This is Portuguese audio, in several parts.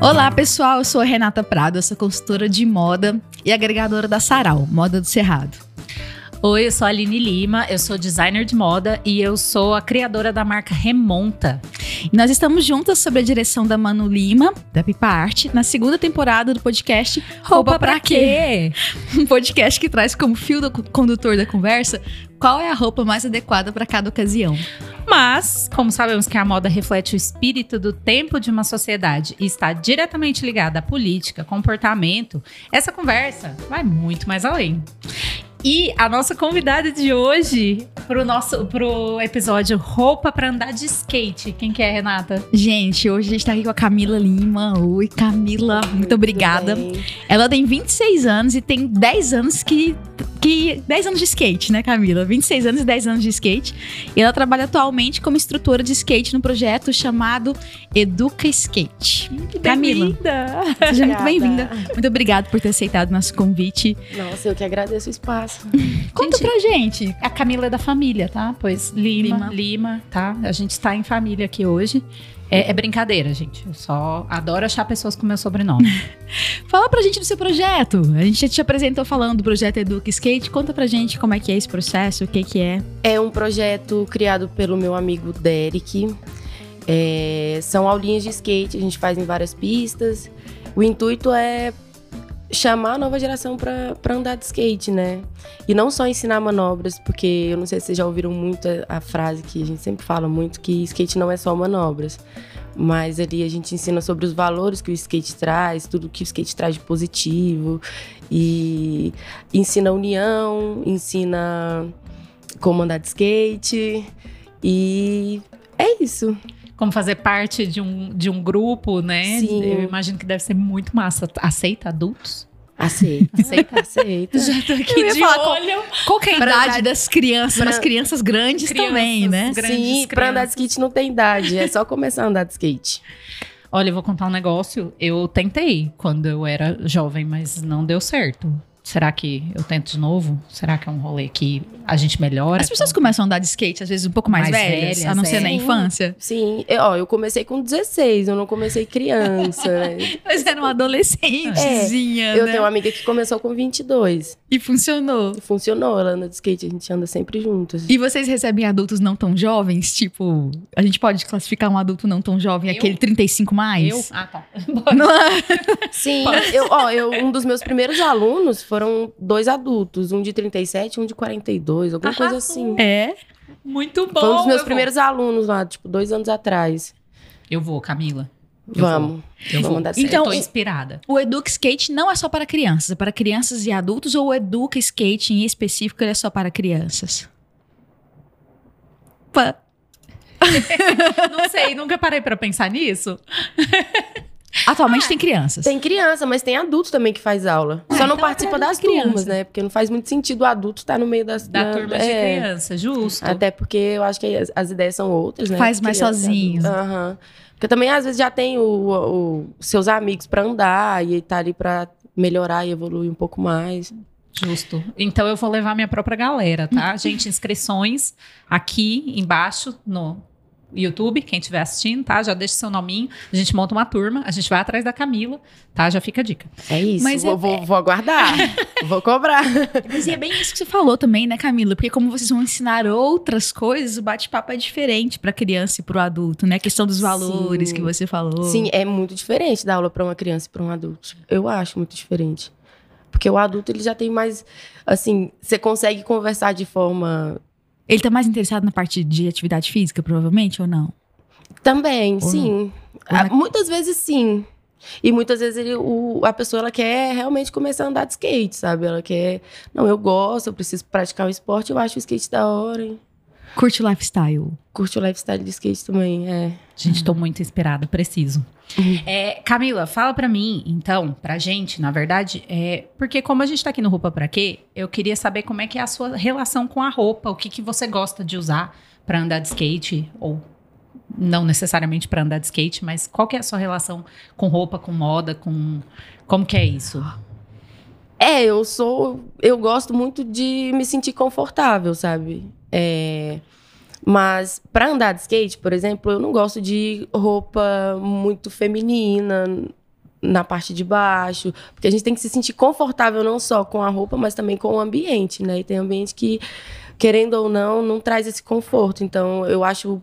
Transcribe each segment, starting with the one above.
Olá, pessoal. Eu sou a Renata Prado, eu sou consultora de moda e agregadora da Sarau, Moda do Cerrado. Oi, eu sou a Aline Lima, eu sou designer de moda e eu sou a criadora da marca Remonta. E nós estamos juntas sob a direção da Manu Lima, da Pipa Arte, na segunda temporada do podcast Roupa, pra quê? Um podcast que traz como fio do condutor da conversa qual é a roupa mais adequada para cada ocasião. Mas, como sabemos que a moda reflete o espírito do tempo de uma sociedade e está diretamente ligada à política, comportamento, essa conversa vai muito mais além. E a nossa convidada de hoje pro nosso pro episódio Roupa para andar de skate. Quem que é, Renata? Gente, hoje a gente tá aqui com a Camila Lima. Oi, Camila, muito, muito obrigada. Bem. Ela tem 26 anos e tem 10 anos que que 10 anos de skate, né, Camila? 26 anos e 10 anos de skate. E ela trabalha atualmente como instrutora de skate no projeto chamado Educa Skate. Que Camila, seja muito bem-vinda. Muito obrigada por ter aceitado nosso convite. Nossa, eu que agradeço o espaço. Conta gente, pra gente. A Camila é da família, tá? Pois Lima, Lima, Lima tá? A gente está em família aqui hoje. É, é, brincadeira, gente. Eu só adoro achar pessoas com meu sobrenome. Fala pra gente do seu projeto. A gente já te apresentou falando do projeto Educa Skate. Conta pra gente como é que é esse processo, o que que é. É um projeto criado pelo meu amigo Derek. É, são aulinhas de skate, a gente faz em várias pistas. O intuito é chamar a nova geração para andar de skate, né? E não só ensinar manobras, porque eu não sei se vocês já ouviram muito a, a, frase que a gente sempre fala muito, que skate não é só manobras. Mas ali a gente ensina sobre os valores que o skate traz, tudo que o skate traz de positivo. E ensina união, ensina como andar de skate. E é isso como fazer parte de um, de um grupo, né? Sim. Eu imagino que deve ser muito massa. Aceita adultos? Aceita. Aceita, aceita. Já tô aqui de falar, olho. Qual, qual é a idade das crianças? Pra... Umas crianças grandes crianças também, né? Grandes Sim, crianças. pra andar de skate não tem idade. É só começar a andar de skate. Olha, eu vou contar um negócio. Eu tentei quando eu era jovem, mas não deu certo. Será que eu tento de novo? Será que é um rolê que a gente melhora? As pessoas começam a andar de skate, às vezes, um pouco mais, mais velhas, velhas, a não é. ser na infância. Sim, eu, ó, eu comecei com 16, eu não comecei criança. né? Mas era uma adolescentezinha, é, Eu né? tenho uma amiga que começou com 22. E funcionou? E funcionou, ela anda de skate, a gente anda sempre juntos. E vocês recebem adultos não tão jovens? Tipo, a gente pode classificar um adulto não tão jovem, eu? aquele 35 mais? Eu? Ah, tá. É? Sim, eu, ó, eu, um dos meus primeiros alunos foram dois adultos, um de 37 e um de 42, alguma coisa assim. É? Muito bom. Foi um dos meus primeiros vou. alunos lá, tipo, dois anos atrás. Eu vou, Camila. Eu Vamos. Vou. Eu vou. Mandar então, eu tô inspirada. O Educa Skate não é só para crianças, é para crianças e adultos ou o Educa Skate em específico ele é só para crianças? Pã. não sei, nunca parei para pensar nisso. Atualmente ah, tem crianças. Tem criança, mas tem adulto também que faz aula. Ah, Só não então participa das criança. turmas, né? Porque não faz muito sentido o adulto estar tá no meio das... Da na, turma é, de criança, justo. Até porque eu acho que as, as ideias são outras, né? Faz mais sozinho. Aham. Uhum. Porque também, às vezes, já tem o, o, seus amigos para andar e tá ali para melhorar e evoluir um pouco mais. Justo. Então eu vou levar minha própria galera, tá? Gente, inscrições aqui embaixo no YouTube, quem estiver assistindo, tá? Já deixa seu nominho, a gente monta uma turma, a gente vai atrás da Camila, tá? Já fica a dica. É isso, Mas vou, é... vou, vou aguardar, vou cobrar. Mas é bem isso que você falou também, né, Camila? Porque como vocês vão ensinar outras coisas, o bate-papo é diferente para criança e para o adulto, né? A questão dos valores Sim. que você falou. Sim, é muito diferente dar aula para uma criança e para um adulto. Eu acho muito diferente. Porque o adulto, ele já tem mais, assim, você consegue conversar de forma ele tá mais interessado na parte de atividade física, provavelmente, ou não? Também, ou sim. Ah, muitas vezes sim. E muitas vezes ele, o, a pessoa ela quer realmente começar a andar de skate, sabe? Ela quer. Não, eu gosto, eu preciso praticar o esporte, eu acho o skate da hora. Hein? Curte o lifestyle. Curte o lifestyle de skate também, é. Gente, tô muito inspirada, preciso. Uhum. É, Camila, fala para mim, então, pra gente, na verdade, é, porque como a gente tá aqui no Roupa Pra Quê, eu queria saber como é que é a sua relação com a roupa, o que, que você gosta de usar para andar de skate, ou não necessariamente para andar de skate, mas qual que é a sua relação com roupa, com moda, com... Como que é isso? É, eu sou... Eu gosto muito de me sentir confortável, sabe? É... Mas para andar de skate, por exemplo, eu não gosto de roupa muito feminina. na parte de baixo, porque a gente tem que se sentir confortável não só com a roupa, mas também com o ambiente, né? E tem ambiente que, querendo ou não, não traz esse conforto. Então, eu acho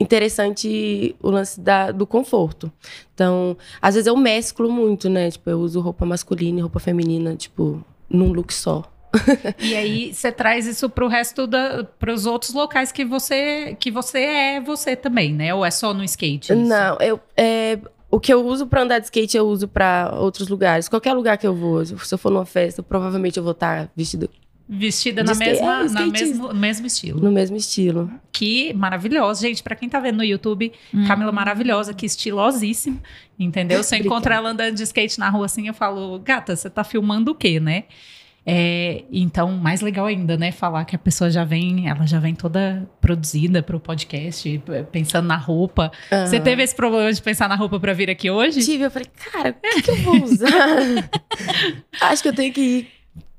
interessante o lance da, do conforto. Então, às vezes eu mesclo muito, né? Tipo, eu uso roupa masculina e roupa feminina, tipo, num look só. e aí você traz isso para o resto da para os outros locais que você que você é você também, né? Ou é só no skate? Isso? Não, eu é, o que eu uso para andar de skate eu uso para outros lugares. Qualquer lugar que eu vou, se eu for numa festa, provavelmente eu vou estar tá vestido Vestida na mesma, é, na mesmo, mesmo estilo. No mesmo estilo. Que maravilhosa. Gente, para quem tá vendo no YouTube, hum. Camila maravilhosa, que estilosíssima, entendeu? Se eu encontrar ela andando de skate na rua assim, eu falo, gata, você tá filmando o quê, né? É, então, mais legal ainda, né? Falar que a pessoa já vem, ela já vem toda produzida para o podcast, pensando na roupa. Uhum. Você teve esse problema de pensar na roupa para vir aqui hoje? Tive, eu falei, cara, o que, que eu vou usar? Acho que eu tenho que ir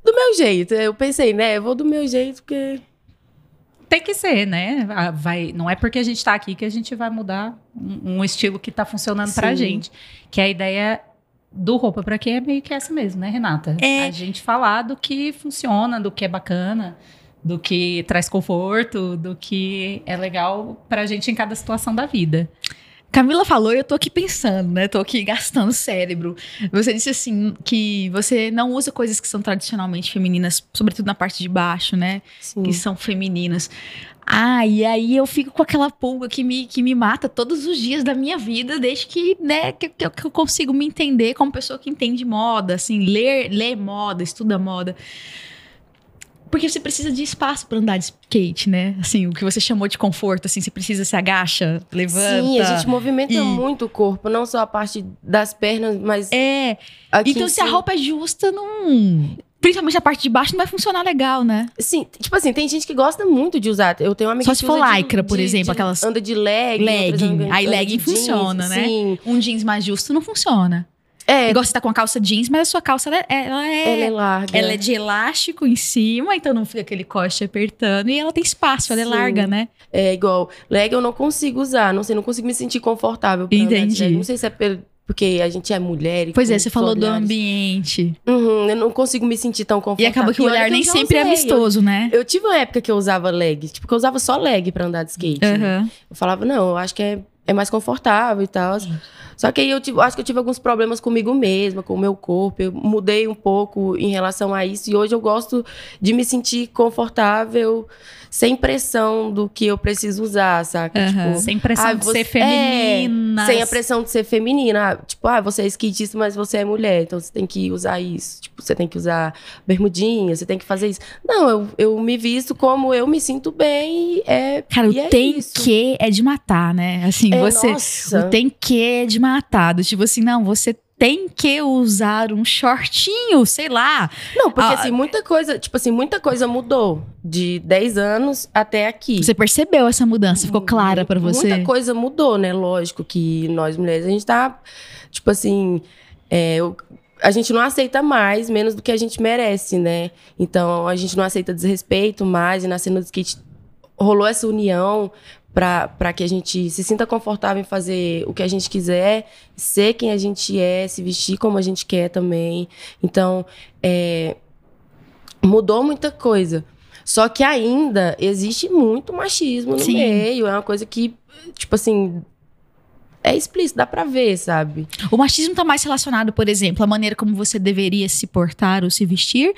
do meu jeito. Eu pensei, né? Eu vou do meu jeito, porque. Tem que ser, né? Vai, não é porque a gente está aqui que a gente vai mudar um, um estilo que está funcionando para a gente. Que a ideia do roupa para quê é meio que essa mesmo, né, Renata? É. A gente falar do que funciona, do que é bacana, do que traz conforto, do que é legal pra gente em cada situação da vida. Camila falou e eu tô aqui pensando, né? Tô aqui gastando cérebro. Você disse assim que você não usa coisas que são tradicionalmente femininas, sobretudo na parte de baixo, né? Sim. Que são femininas. Ah, e aí eu fico com aquela pulga que me, que me mata todos os dias da minha vida, desde que, né, que, que, eu consigo me entender como pessoa que entende moda, assim, ler, ler moda, estuda moda. Porque você precisa de espaço para andar de skate, né? Assim, o que você chamou de conforto, assim, você precisa se agacha, levanta. Sim, a gente movimenta e... muito o corpo, não só a parte das pernas, mas. É. então, se a roupa é justa, não principalmente a parte de baixo, não vai funcionar legal, né? Sim, tipo assim, tem gente que gosta muito de usar. Eu tenho uma amiga Só se for lycra, por de, exemplo, de, aquelas. Anda de legging. Legging. Aí legging funciona, né? Sim. Um jeans mais justo não funciona. É. Igual você tá com a calça jeans, mas a sua calça ela, é, ela é. Ela é larga. Ela é de elástico em cima, então não fica aquele coste apertando. E ela tem espaço, ela é Sim. é larga, né? É igual. Leg eu não consigo usar, não sei, não consigo me sentir confortável. Entendi. Não sei se é pelo porque a gente é mulher. pois é, você falou do ambiente. Uhum, eu não consigo me sentir tão confortável. E acaba que o olhar nem sempre é usei. vistoso, eu, né? Eu tive uma época que eu usava leg, tipo, que eu usava só leg pra andar de skate. Uhum. Né? Eu falava, não, eu acho que é, é mais confortável e tal. Só que aí eu tive, acho que eu tive alguns problemas comigo mesma, com o meu corpo. Eu mudei um pouco em relação a isso. E hoje eu gosto de me sentir confortável sem pressão do que eu preciso usar, saca? Uhum. Tipo, sem pressão ah, de ser feminina. É, sem a pressão de ser feminina. Ah, tipo, ah, você é skatista, mas você é mulher, então você tem que usar isso. Tipo, você tem que usar bermudinha, você tem que fazer isso. Não, eu, eu me visto como eu me sinto bem. É, Cara, o é tem isso. que é de matar, né? Assim, é, você. Nossa. O tem que é de matar. Tipo assim, não, você tem que usar um shortinho, sei lá. Não, porque ah, assim, muita coisa, tipo assim, muita coisa mudou de 10 anos até aqui. Você percebeu essa mudança? Ficou clara para você? Muita coisa mudou, né? Lógico que nós mulheres, a gente tá, tipo assim, é, a gente não aceita mais, menos do que a gente merece, né? Então, a gente não aceita desrespeito mais, e na cena do skate rolou essa união para que a gente se sinta confortável em fazer o que a gente quiser, ser quem a gente é, se vestir como a gente quer também. Então, é, mudou muita coisa. Só que ainda existe muito machismo no Sim. meio. É uma coisa que, tipo assim, é explícito, dá pra ver, sabe? O machismo tá mais relacionado, por exemplo, à maneira como você deveria se portar ou se vestir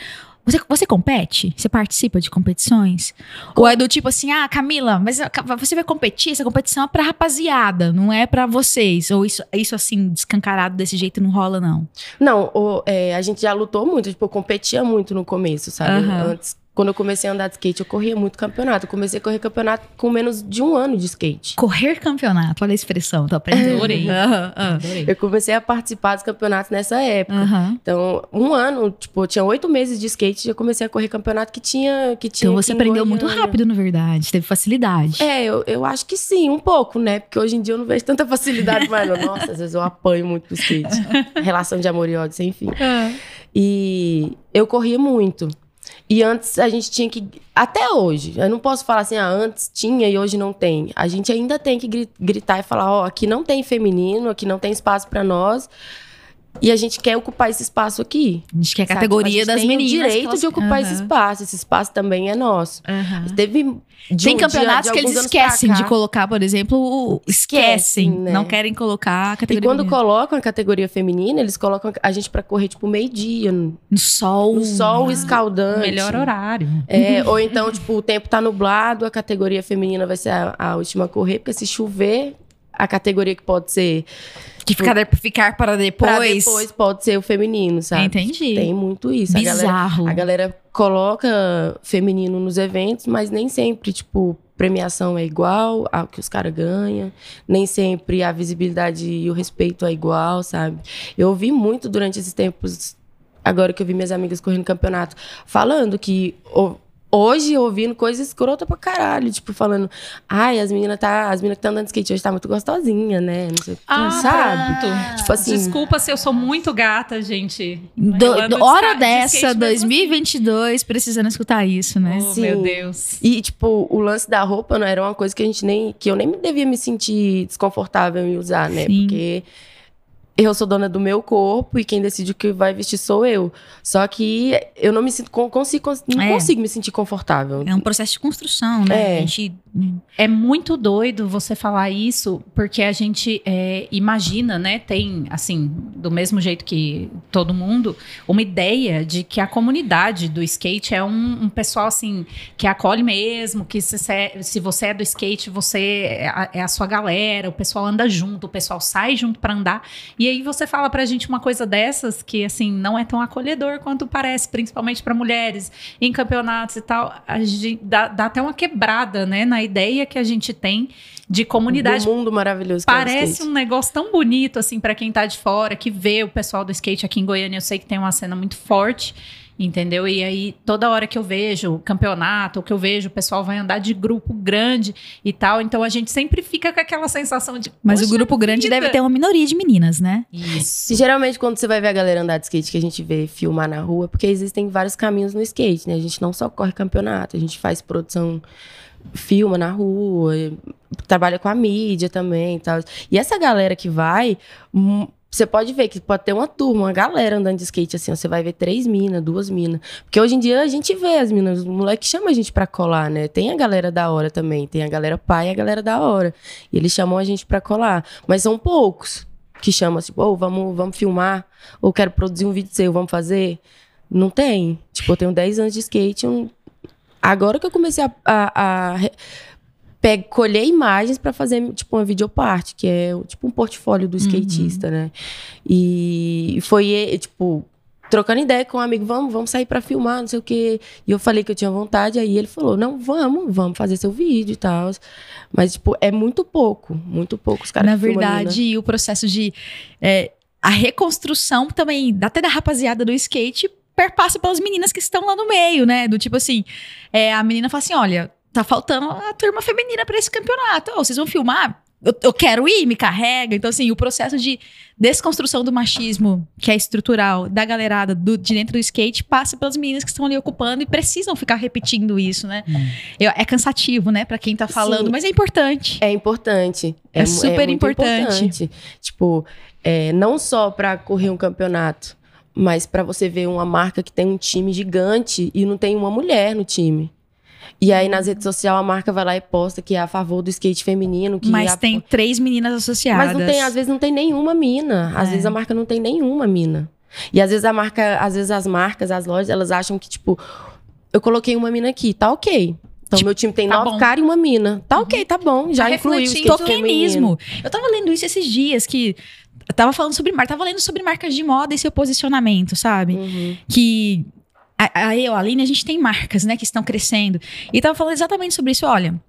você, você compete? Você participa de competições? Com... Ou é do tipo assim, ah, Camila, mas você vai competir? Essa competição é pra rapaziada, não é pra vocês. Ou isso, isso assim, descancarado desse jeito não rola, não? Não, o, é, a gente já lutou muito, tipo, competia muito no começo, sabe? Uhum. Antes quando eu comecei a andar de skate, eu corria muito campeonato. Eu comecei a correr campeonato com menos de um ano de skate. Correr campeonato, olha a expressão, tô aprendendo. Adorei. Adorei. Eu comecei a participar dos campeonatos nessa época. Então, um ano, tipo, eu tinha oito meses de skate e já comecei a correr campeonato que tinha. Que tinha então você aprendeu muito rápido, na verdade. Teve facilidade. É, eu, eu acho que sim, um pouco, né? Porque hoje em dia eu não vejo tanta facilidade mais. Nossa, às vezes eu apanho muito do skate. Relação de amor e ódio, sem fim. É. E eu corria muito. E antes a gente tinha que. Até hoje, eu não posso falar assim, ah, antes tinha e hoje não tem. A gente ainda tem que gritar e falar: ó, oh, aqui não tem feminino, aqui não tem espaço para nós. E a gente quer ocupar esse espaço aqui. A gente quer a categoria a das gente meninas. Tem o que direito elas- de ocupar esse Aham, espaço. Esse espaço também é nosso. aham. Teve. de Tem campeonatos de- de que eles esquecem de colocar, por exemplo, o esquecem, Esquecem, né? não querem colocar a E categoria quando feminina. colocam a categoria feminina, eles colocam a gente pra correr, tipo, meio-dia, no no sol. no sol escaldante. Melhor horário. É, ou então, tipo, o tempo tá nublado, a categoria feminina vai ser a, a última a correr, porque se chover, a categoria que pode ser Que ficar, ficar para depois. pra depois pode ser o feminino, sabe? Entendi. Tem muito isso. A galera, Bizarro. a galera coloca feminino nos eventos, mas nem sempre, tipo, premiação é igual ao que os caras ganham. Nem sempre a visibilidade e o respeito é igual, sabe? Eu ouvi muito durante esses tempos, agora que eu vi minhas amigas correndo campeonato, falando que o- hoje ouvindo coisas escrota pra caralho, tipo, falando, ai, as meninas tá, as meninas que estão andando de skate hoje tá muito gostosinha, né? Não sei o que, Ah, sabe? pronto. Tipo assim, Desculpa se eu sou muito gata, gente. Do- do- de hora de dessa, mesmo 2022, precisando escutar isso, né? Oh, Sim. meu Deus. E, tipo, o lance da roupa não era uma coisa que a gente nem. que eu nem devia me sentir desconfortável em usar, né? Sim. Porque eu sou dona do meu corpo e quem decide o que vai vestir sou eu. Só que eu não me sinto. con- Consigo, não É. consigo me sentir confortável. É um processo de construção, né? É. A gente. É muito doido você falar isso, porque a gente é, imagina, né? Tem, assim, do mesmo jeito que todo mundo, uma ideia de que a comunidade do skate é um, um pessoal, assim, que acolhe mesmo, que se, se- se você é do skate, você é a, é a sua galera, o pessoal anda junto, o pessoal sai junto pra andar. E aí você fala pra gente uma coisa dessas que, assim, não é tão acolhedor quanto parece, principalmente pra mulheres, em campeonatos e tal. A gente dá, dá até uma quebrada, né, na ideia que a gente tem de comunidade Do mundo maravilhoso que é Parece um negócio tão bonito, assim, pra quem tá de fora, que vê o pessoal do skate aqui em Goiânia. Eu sei que tem uma cena muito forte, entendeu? E aí, toda hora que eu vejo campeonato, ou que eu vejo, o pessoal vai andar de grupo grande e tal. Então, a gente sempre fica com aquela sensação de. Mas o "Poxa grupo grande vida." deve ter uma minoria de meninas, né? Isso. E geralmente, quando você vai ver a galera andar de skate, que a gente vê filmar na rua, porque existem vários caminhos no skate, né? A gente não só corre campeonato, a gente faz produção, filma na rua, trabalha com a mídia também e tal. E essa galera que vai, hum, você pode ver que pode ter uma turma, uma galera andando de skate assim, você vai ver três minas, duas minas. Porque hoje em dia a gente vê as minas, os moleques chamam a gente pra colar, né? Tem a galera da hora também, tem a galera pai e a galera da hora. E eles chamam a gente pra colar, mas são poucos que chamam tipo, ô, vamos, vamos filmar, ou quero produzir um vídeo seu, vamos fazer. Não tem. Tipo, eu tenho 10 anos de skate, agora que eu comecei a, a, a re- pe- colher imagens pra fazer tipo uma videoparte, que é tipo um portfólio do skatista, né? E foi tipo trocando ideia com um amigo, vamos, vamos sair pra filmar, não sei o quê. E eu falei que eu tinha vontade, aí ele falou: "Não, vamos, vamos fazer seu vídeo e tal". Mas tipo, é muito pouco, muito pouco os caras Na filmam ali, né? verdade, o processo de. é, a reconstrução também, até da rapaziada do skate, perpassa pelas meninas que estão lá no meio, né? Do tipo assim, é, a menina fala assim: olha, tá faltando a turma feminina pra esse campeonato. Ô, vocês vão filmar? Eu, eu quero ir, me carrega. Então, assim, o processo de desconstrução do machismo, que é estrutural, da galerada do- de dentro do skate, passa pelas meninas que estão ali ocupando e precisam ficar repetindo isso, né? Eu- é cansativo, né, pra quem tá falando, Sim. mas é importante. É importante. É mu- super muito importante. Tipo, é, não só pra correr um campeonato, mas pra você ver uma marca que tem um time gigante e não tem uma mulher no time. E aí, nas redes sociais, a marca vai lá e posta que é a favor do skate feminino. Que Mas a- tem três meninas associadas. Mas não tem, às vezes não tem nenhuma mina. Às É. vezes a marca não tem nenhuma mina. E às vezes a marca, às vezes as marcas, as lojas, elas acham que, tipo, eu coloquei uma mina aqui, tá ok. Então, Tipo, meu time tem tá nove caras e uma mina. Tá ok, tá bom. Já Tá incluiu o. Tokenismo. Eu tava lendo isso esses dias, que. Eu tava falando sobre marca, tava lendo sobre marcas de moda e seu posicionamento, sabe? Uhum. Que. A, a eu, a Aline, a gente tem marcas, né, que estão crescendo. E tava falando exatamente sobre isso. Olha,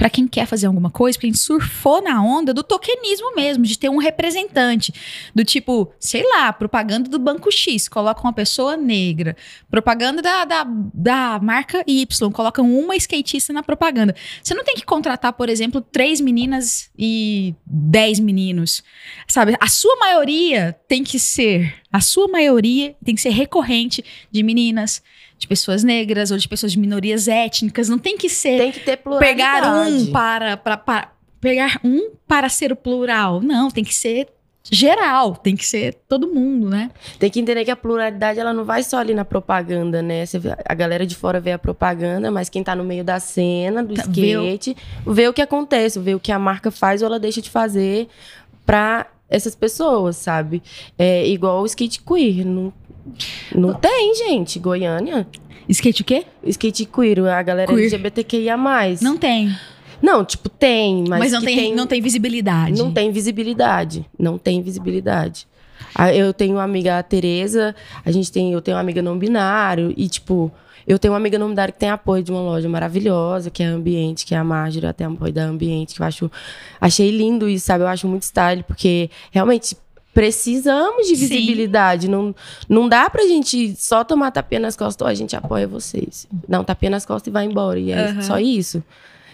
pra quem quer fazer alguma coisa, porque a gente surfou na onda do tokenismo mesmo, de ter um representante. Do tipo, sei lá, propaganda do Banco X, coloca uma pessoa negra. Propaganda da, da, da marca Y, colocam uma skatista na propaganda. Você não tem que contratar, por exemplo, três meninas e dez meninos. Sabe? A sua maioria tem que ser. A sua maioria tem que ser recorrente de meninas, de pessoas negras ou de pessoas de minorias étnicas. Não tem que ser Tem que ter pluralidade. pegar um para, para, para- pegar um para ser o plural. Não, tem que ser geral, tem que ser todo mundo, né? Tem que entender que a pluralidade ela não vai só ali na propaganda, né? Você a galera de fora vê a propaganda, mas quem tá no meio da cena, do Tá, vê o- skate, vê o que acontece, vê o que a marca faz ou ela deixa de fazer pra essas pessoas, sabe? É igual o skate queer. Não, não tem, gente. Goiânia. Skate o quê? Skate queer, a galera Queer. LGBTQIA. Não tem. Não, tipo, tem, mas, Mas, não, que tem, não tem visibilidade. não tem visibilidade. Não tem visibilidade. Ah, Eu tenho uma amiga, a Tereza, a gente tem, eu tenho uma amiga não binário, e tipo, eu tenho uma amiga não binária que tem apoio de uma loja maravilhosa, que é a Ambiente, que é a Marjorie, tem apoio da Ambiente, que eu acho. Achei lindo isso, sabe? Eu acho muito style, porque realmente precisamos de Sim. visibilidade. Não, não dá pra gente só tomar tapinha nas costas, ó, a gente apoia vocês. Não, tapinha nas costas e vai embora. E é Aham. só isso.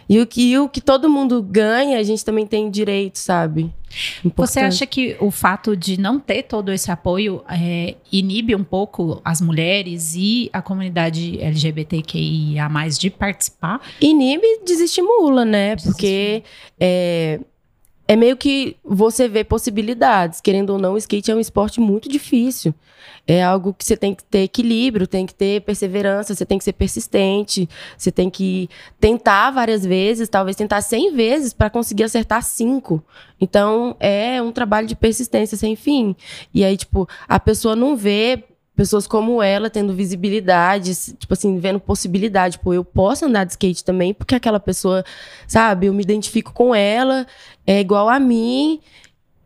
E o, que, e o que todo mundo ganha, a gente também tem direito, sabe? Você Importante. acha que o fato de não ter todo esse apoio é, inibe um pouco as mulheres e a comunidade LGBTQIA de participar? Inibe desestimula, né? Porque é, é meio que você vê possibilidades. Querendo ou não, o skate é um esporte muito difícil. É algo que você tem que ter equilíbrio, tem que ter perseverança, você tem que ser persistente, você tem que tentar várias vezes, talvez tentar 100 vezes para conseguir acertar cinco. Então, é um trabalho de persistência sem fim. E aí, tipo, a pessoa não vê pessoas como ela tendo visibilidade, tipo assim, vendo possibilidade. Pô, eu posso andar de skate também, porque aquela pessoa, sabe, eu me identifico com ela, é igual a mim,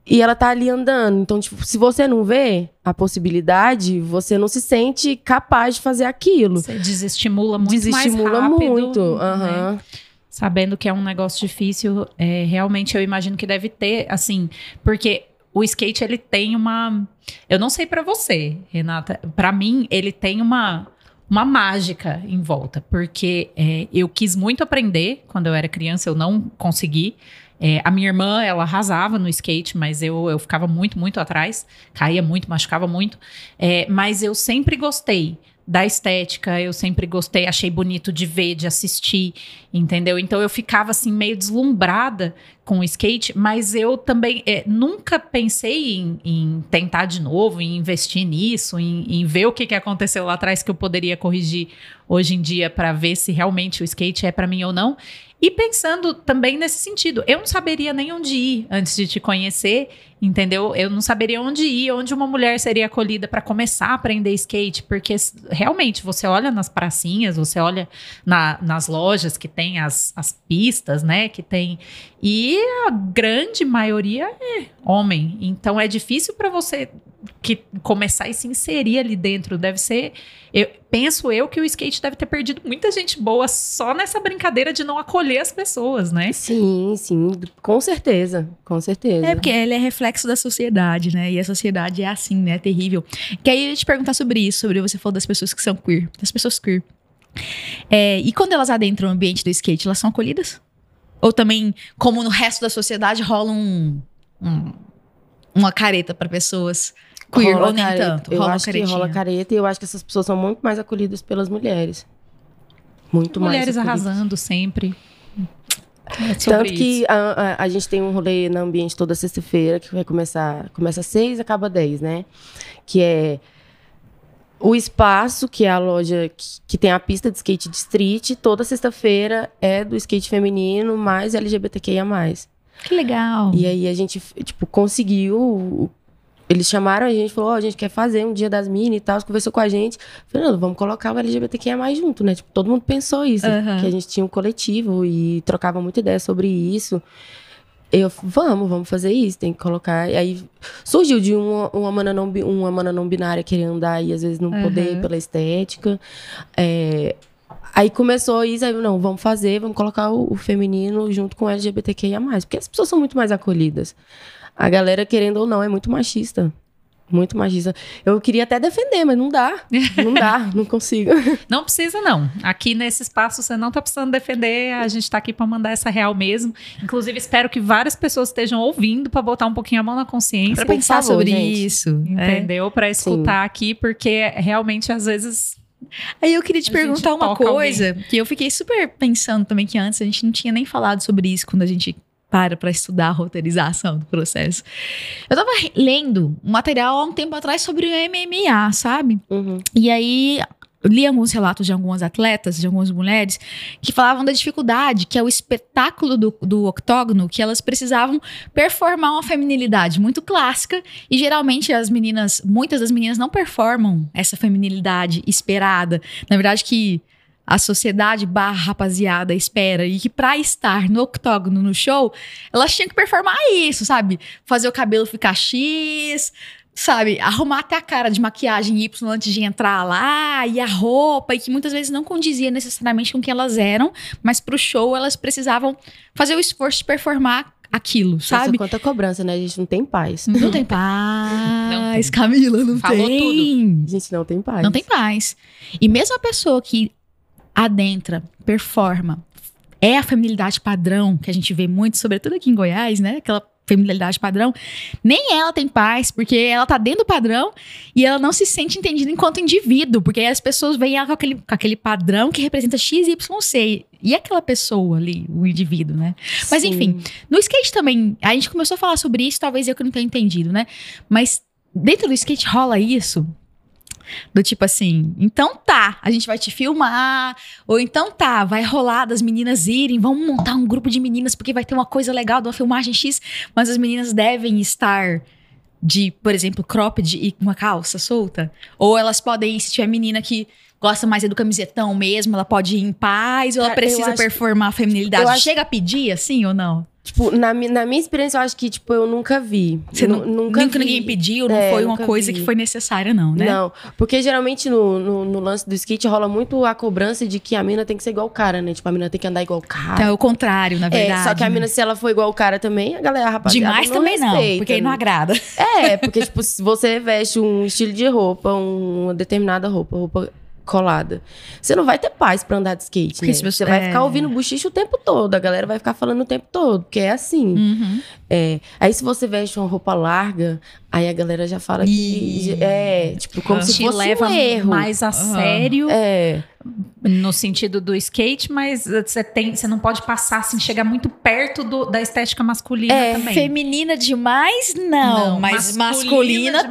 e ela tá ali andando. Então, tipo, se você não vê a possibilidade, você não se sente capaz de fazer aquilo. Você desestimula muito Desestimula mais rápido, muito. né? aham. sabendo que é um negócio difícil, é, realmente eu imagino que deve ter, assim, porque o skate ele tem uma, eu não sei pra você, Renata, Pra mim ele tem uma uma mágica em volta, porque é, eu quis muito aprender quando eu era criança, eu não consegui. É, a minha irmã, ela arrasava no skate, mas eu, eu ficava muito, muito atrás, caía muito, machucava muito. É, mas eu sempre gostei da estética, eu sempre gostei, achei bonito de ver, de assistir, entendeu? Então eu ficava assim meio deslumbrada com o skate, mas eu também é, nunca pensei em, em tentar de novo, em investir nisso, em, em ver o que, que aconteceu lá atrás que eu poderia corrigir hoje em dia para ver se realmente o skate é para mim ou não. E pensando também nesse sentido, eu não saberia nem onde ir antes de te conhecer, entendeu? Eu não saberia onde ir, onde uma mulher seria acolhida para começar a aprender skate, porque realmente você olha nas pracinhas, você olha na- nas lojas que tem as, as pistas, né? Que tem. E a grande maioria é homem. Então é difícil para você que começar e se inserir ali dentro. Deve ser. Eu, penso eu que o skate deve ter perdido muita gente boa só nessa brincadeira de não acolher as pessoas, né? Sim, sim, com certeza, com certeza. É, porque ele é reflexo da sociedade, né? E a sociedade é assim, né? É terrível. Que aí eu ia te perguntar sobre isso, sobre você falou das pessoas que são queer, das pessoas queer. É, e quando elas adentram o ambiente do skate, elas são acolhidas? Ou também, como no resto da sociedade, rola um, um- uma careta para pessoas queer, Rola ou nem careta. tanto? Eu rola acho que caretinha. rola careta e eu acho que essas pessoas são muito mais acolhidas pelas mulheres. Muito Mulheres mais. acolhidas. arrasando sempre. É Tanto que isso. a, a, a gente tem um rolê no ambiente toda sexta-feira, que vai começar. Começa às seis e acaba dez, né? Que é o espaço, que é a loja que, que tem a pista de skate de street, toda sexta-feira é do skate feminino mais LGBTQIA. Que legal. E aí a gente, tipo, conseguiu. Eles chamaram a gente, falou, ó, a gente quer fazer um dia das minas e tal, conversou com a gente. Falei, não, vamos colocar o LGBTQIA mais junto, né? Tipo, todo mundo pensou isso, Aham. que a gente tinha um coletivo e trocava muita ideia sobre isso. Eu, vamos, vamos fazer isso, tem que colocar. E aí surgiu de uma, uma, mana, não, uma mana não binária querer andar e às vezes não poder Aham. pela estética. É, Aí começou isso, aí, não, vamos fazer, vamos colocar o, o feminino junto com o LGBTQIA+, porque as pessoas são muito mais acolhidas. A galera, querendo ou não, é muito machista. Muito machista. Eu queria até defender, mas não dá. Não dá, não consigo. Não precisa, não. Aqui nesse espaço você não tá precisando defender. A gente tá aqui pra mandar essa real mesmo. Inclusive, espero que várias pessoas estejam ouvindo pra botar um pouquinho a mão na consciência. Pra pensar favor, sobre gente. isso. é. Entendeu? Pra escutar aqui, porque realmente às vezes. Aí eu queria te A perguntar uma coisa que eu fiquei super pensando também que antes a gente não tinha nem falado sobre isso quando a gente para para estudar a roteirização do processo. Eu tava lendo um material há um tempo atrás sobre o MMA, sabe? Uhum. E aí li alguns relatos de algumas atletas, de algumas mulheres, que falavam da dificuldade, que é o espetáculo do, do octógono, que elas precisavam performar uma feminilidade muito clássica, e geralmente as meninas, muitas das meninas não performam essa feminilidade esperada. Na verdade, que a sociedade barra rapaziada espera e que pra estar no octógono no show, elas tinham que performar isso, sabe? Fazer o cabelo ficar X, sabe, arrumar até a cara de maquiagem Y antes de entrar lá, e a roupa, e que muitas vezes não condizia necessariamente com quem elas eram, mas pro show elas precisavam fazer o esforço de performar aquilo, sabe? Nossa, quanta cobrança, né? A gente não tem paz. Não tem paz, Não tem. Camila, não Falou tem. A gente não tem paz. Não tem paz. E mesmo a pessoa que adentra, performa, é a feminilidade padrão, que a gente vê muito, sobretudo aqui em Goiás, né? Aquela feminilidade padrão, nem ela tem paz, porque ela tá dentro do padrão e ela não se sente entendida enquanto indivíduo, porque as pessoas veem ela com aquele, com aquele padrão que representa X, Y, C. E aquela pessoa ali, o indivíduo, né? Mas Sim. enfim, no skate também, a gente começou a falar sobre isso, talvez eu que não tenha entendido, né? Mas dentro do skate rola isso. Do tipo assim, então tá, a gente vai te filmar, ou então tá, vai rolar das meninas irem, vamos montar um grupo de meninas porque vai ter uma coisa legal de uma filmagem X, mas as meninas devem estar de, por exemplo, cropped e com uma calça solta, ou elas podem ir, se tiver menina que gosta mais é do camisetão mesmo, ela pode ir em paz, ou ela Cara, precisa acho que- performar a feminilidade. acho- Chega a pedir assim ou não? Tipo, na, na minha experiência, eu acho que, tipo, eu nunca vi. Você nu- nunca nunca vi. ninguém pediu, não É, foi uma coisa vi. que foi necessária, não, né? Não, porque geralmente no, no, no lance do skate rola muito a cobrança de que a mina tem que ser igual o cara, né? Tipo, a mina tem que andar igual o cara. Então é o contrário, na verdade. É, só que a mina, se ela for igual o cara também, a galera, a rapaziada, Demais também não, respeita, porque aí não né? agrada. É, porque, tipo, se você veste um estilo de roupa, um- uma determinada roupa, roupa colada, você não vai ter paz pra andar de skate, Porque né? você- Você vai é. ficar ouvindo buchicho o tempo todo, a galera vai ficar falando o tempo todo, porque é assim. Uhum. É. Aí se você veste uma roupa larga, aí a galera já fala que... Ih. É, tipo, como se Te fosse leva um erro. mais a sério É, no sentido do skate, mas você tem, você não pode passar assim, chegar muito perto do- da estética masculina É, também. Feminina demais, não. Não, mas masculina masculina, demais,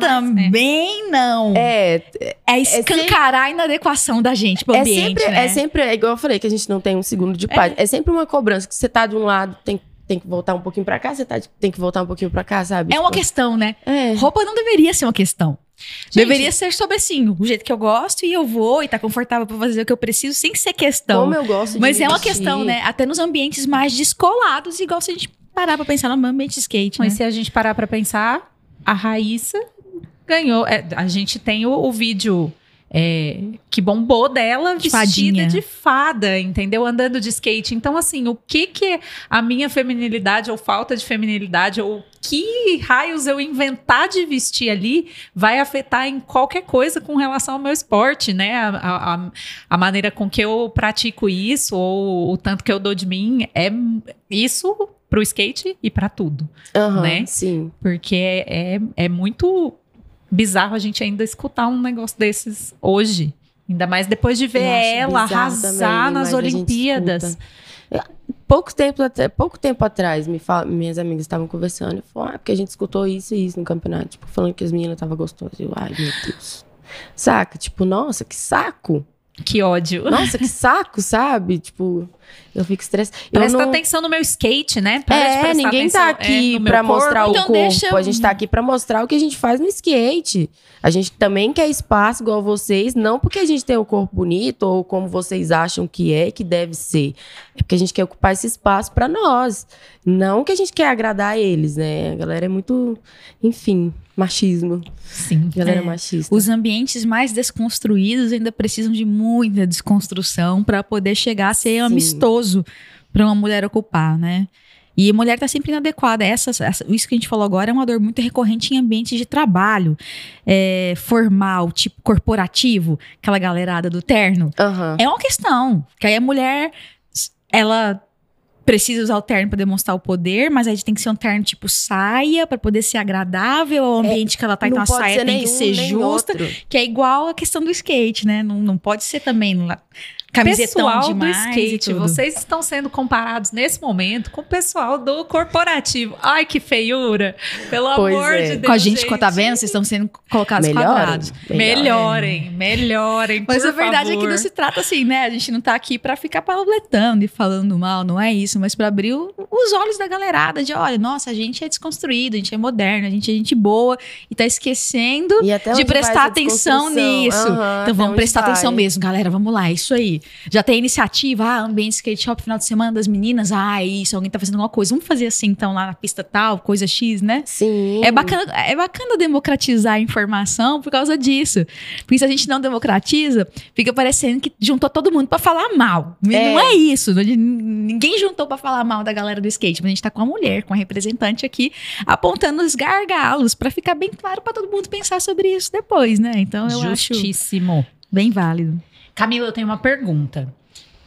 também não. é, É escancarar a inadequação da gente pro é ambiente, sempre, né? é sempre, é igual eu falei, que a gente não tem um segundo de paz. É, sempre uma cobrança, que você tá de um lado, tem, tem que voltar um pouquinho pra cá, você tá, tem que voltar um pouquinho pra cá, sabe? É uma Tipo, questão, né? É. Roupa não deveria ser uma questão. deveria ser sobre assim, o jeito que eu gosto e eu vou e tá confortável pra fazer o que eu preciso sem ser questão. Como eu gosto de Mas me é uma vestir. questão, né? Até nos ambientes mais descolados, igual se a gente parar pra pensar no ambiente de skate, Mas né? se a gente parar pra pensar, a Raíssa ganhou. é, a gente tem o, o vídeo é, que bombou dela De vestida fadinha. de fada, entendeu? Andando de skate. Então, assim, o que que a minha feminilidade ou falta de feminilidade ou que raios eu inventar de vestir ali vai afetar em qualquer coisa com relação ao meu esporte, né? A, a- a- maneira com que eu pratico isso ou o tanto que eu dou de mim é isso pro skate e pra tudo. Aham, né? Sim. Porque é, é, é muito bizarro a gente ainda escutar um negócio desses hoje. Ainda mais depois de ver ela arrasar também, nas Olimpíadas. É, Pouco tempo, até- pouco tempo atrás, me fala- minhas amigas estavam conversando e falaram, ah, porque a gente escutou isso e isso no campeonato, tipo, falando que as meninas estavam gostosas. Eu, ai, meu Deus. Saca? Tipo, nossa, que saco. Que ódio. Nossa, que saco, sabe? Tipo, eu fico estressada. Presta não... atenção no meu skate, né? Para É, ninguém atenção, tá é, aqui meu pra corpo. mostrar o Então corpo. deixa A gente tá aqui pra mostrar o que a gente faz no skate. A gente também quer espaço igual vocês, não porque a gente tem o corpo bonito ou como vocês acham que é, que deve ser. É porque a gente quer ocupar esse espaço pra nós. Não que a gente quer agradar eles, né? A galera é muito, enfim, machismo. Sim. A galera é, É. machista. Os ambientes mais desconstruídos ainda precisam de muita desconstrução para poder chegar a ser Sim. amistoso para uma mulher ocupar, né? E mulher tá sempre inadequada. Essa, essa- isso que a gente falou agora é uma dor muito recorrente em ambientes de trabalho, é, formal, tipo corporativo, aquela galerada do terno. Aham. É uma questão. Que aí a mulher, ela precisa usar o terno para demonstrar o poder, mas aí tem que ser um terno tipo saia para poder ser agradável ao ambiente que ela tá. Então a saia ser tem que nenhum, ser nem justa, outro. que é igual a questão do skate, né? Não, não pode ser também Camisetão pessoal do skate, vocês estão sendo comparados nesse momento com o pessoal do corporativo. Ai, que feiura! Pelo Pois amor é. de Deus. Com a gente, com a tá vendo, vocês estão sendo colocados Melhorem. quadrados. Melhorem, melhorem. Mas por a verdade é que favor. não se trata assim, né? A gente não tá aqui pra ficar palabletando e falando mal, não é isso, mas pra abrir o- os olhos da galerada de, olha, nossa, a gente é desconstruído, a gente é moderno, a gente é gente boa e tá esquecendo E até de vai prestar atenção nisso. Aham, então vamos prestar vai? atenção mesmo, galera, vamos lá, é isso aí. Já tem iniciativa, ah, ambiente skate shop final de semana das meninas, ah, é isso, alguém tá fazendo alguma coisa, vamos fazer assim então lá na pista tal, coisa X, né? Sim. É bacana, é bacana democratizar a informação por causa disso. Porque se a gente não democratiza, fica parecendo que juntou todo mundo pra falar mal. E É. Não é isso. Ninguém juntou pra falar mal da galera do skate. Mas a gente tá com a mulher, com a representante aqui, apontando os gargalos pra ficar bem claro pra todo mundo pensar sobre isso depois, né? Então eu acho Justíssimo. bem válido. Camila, eu tenho uma pergunta.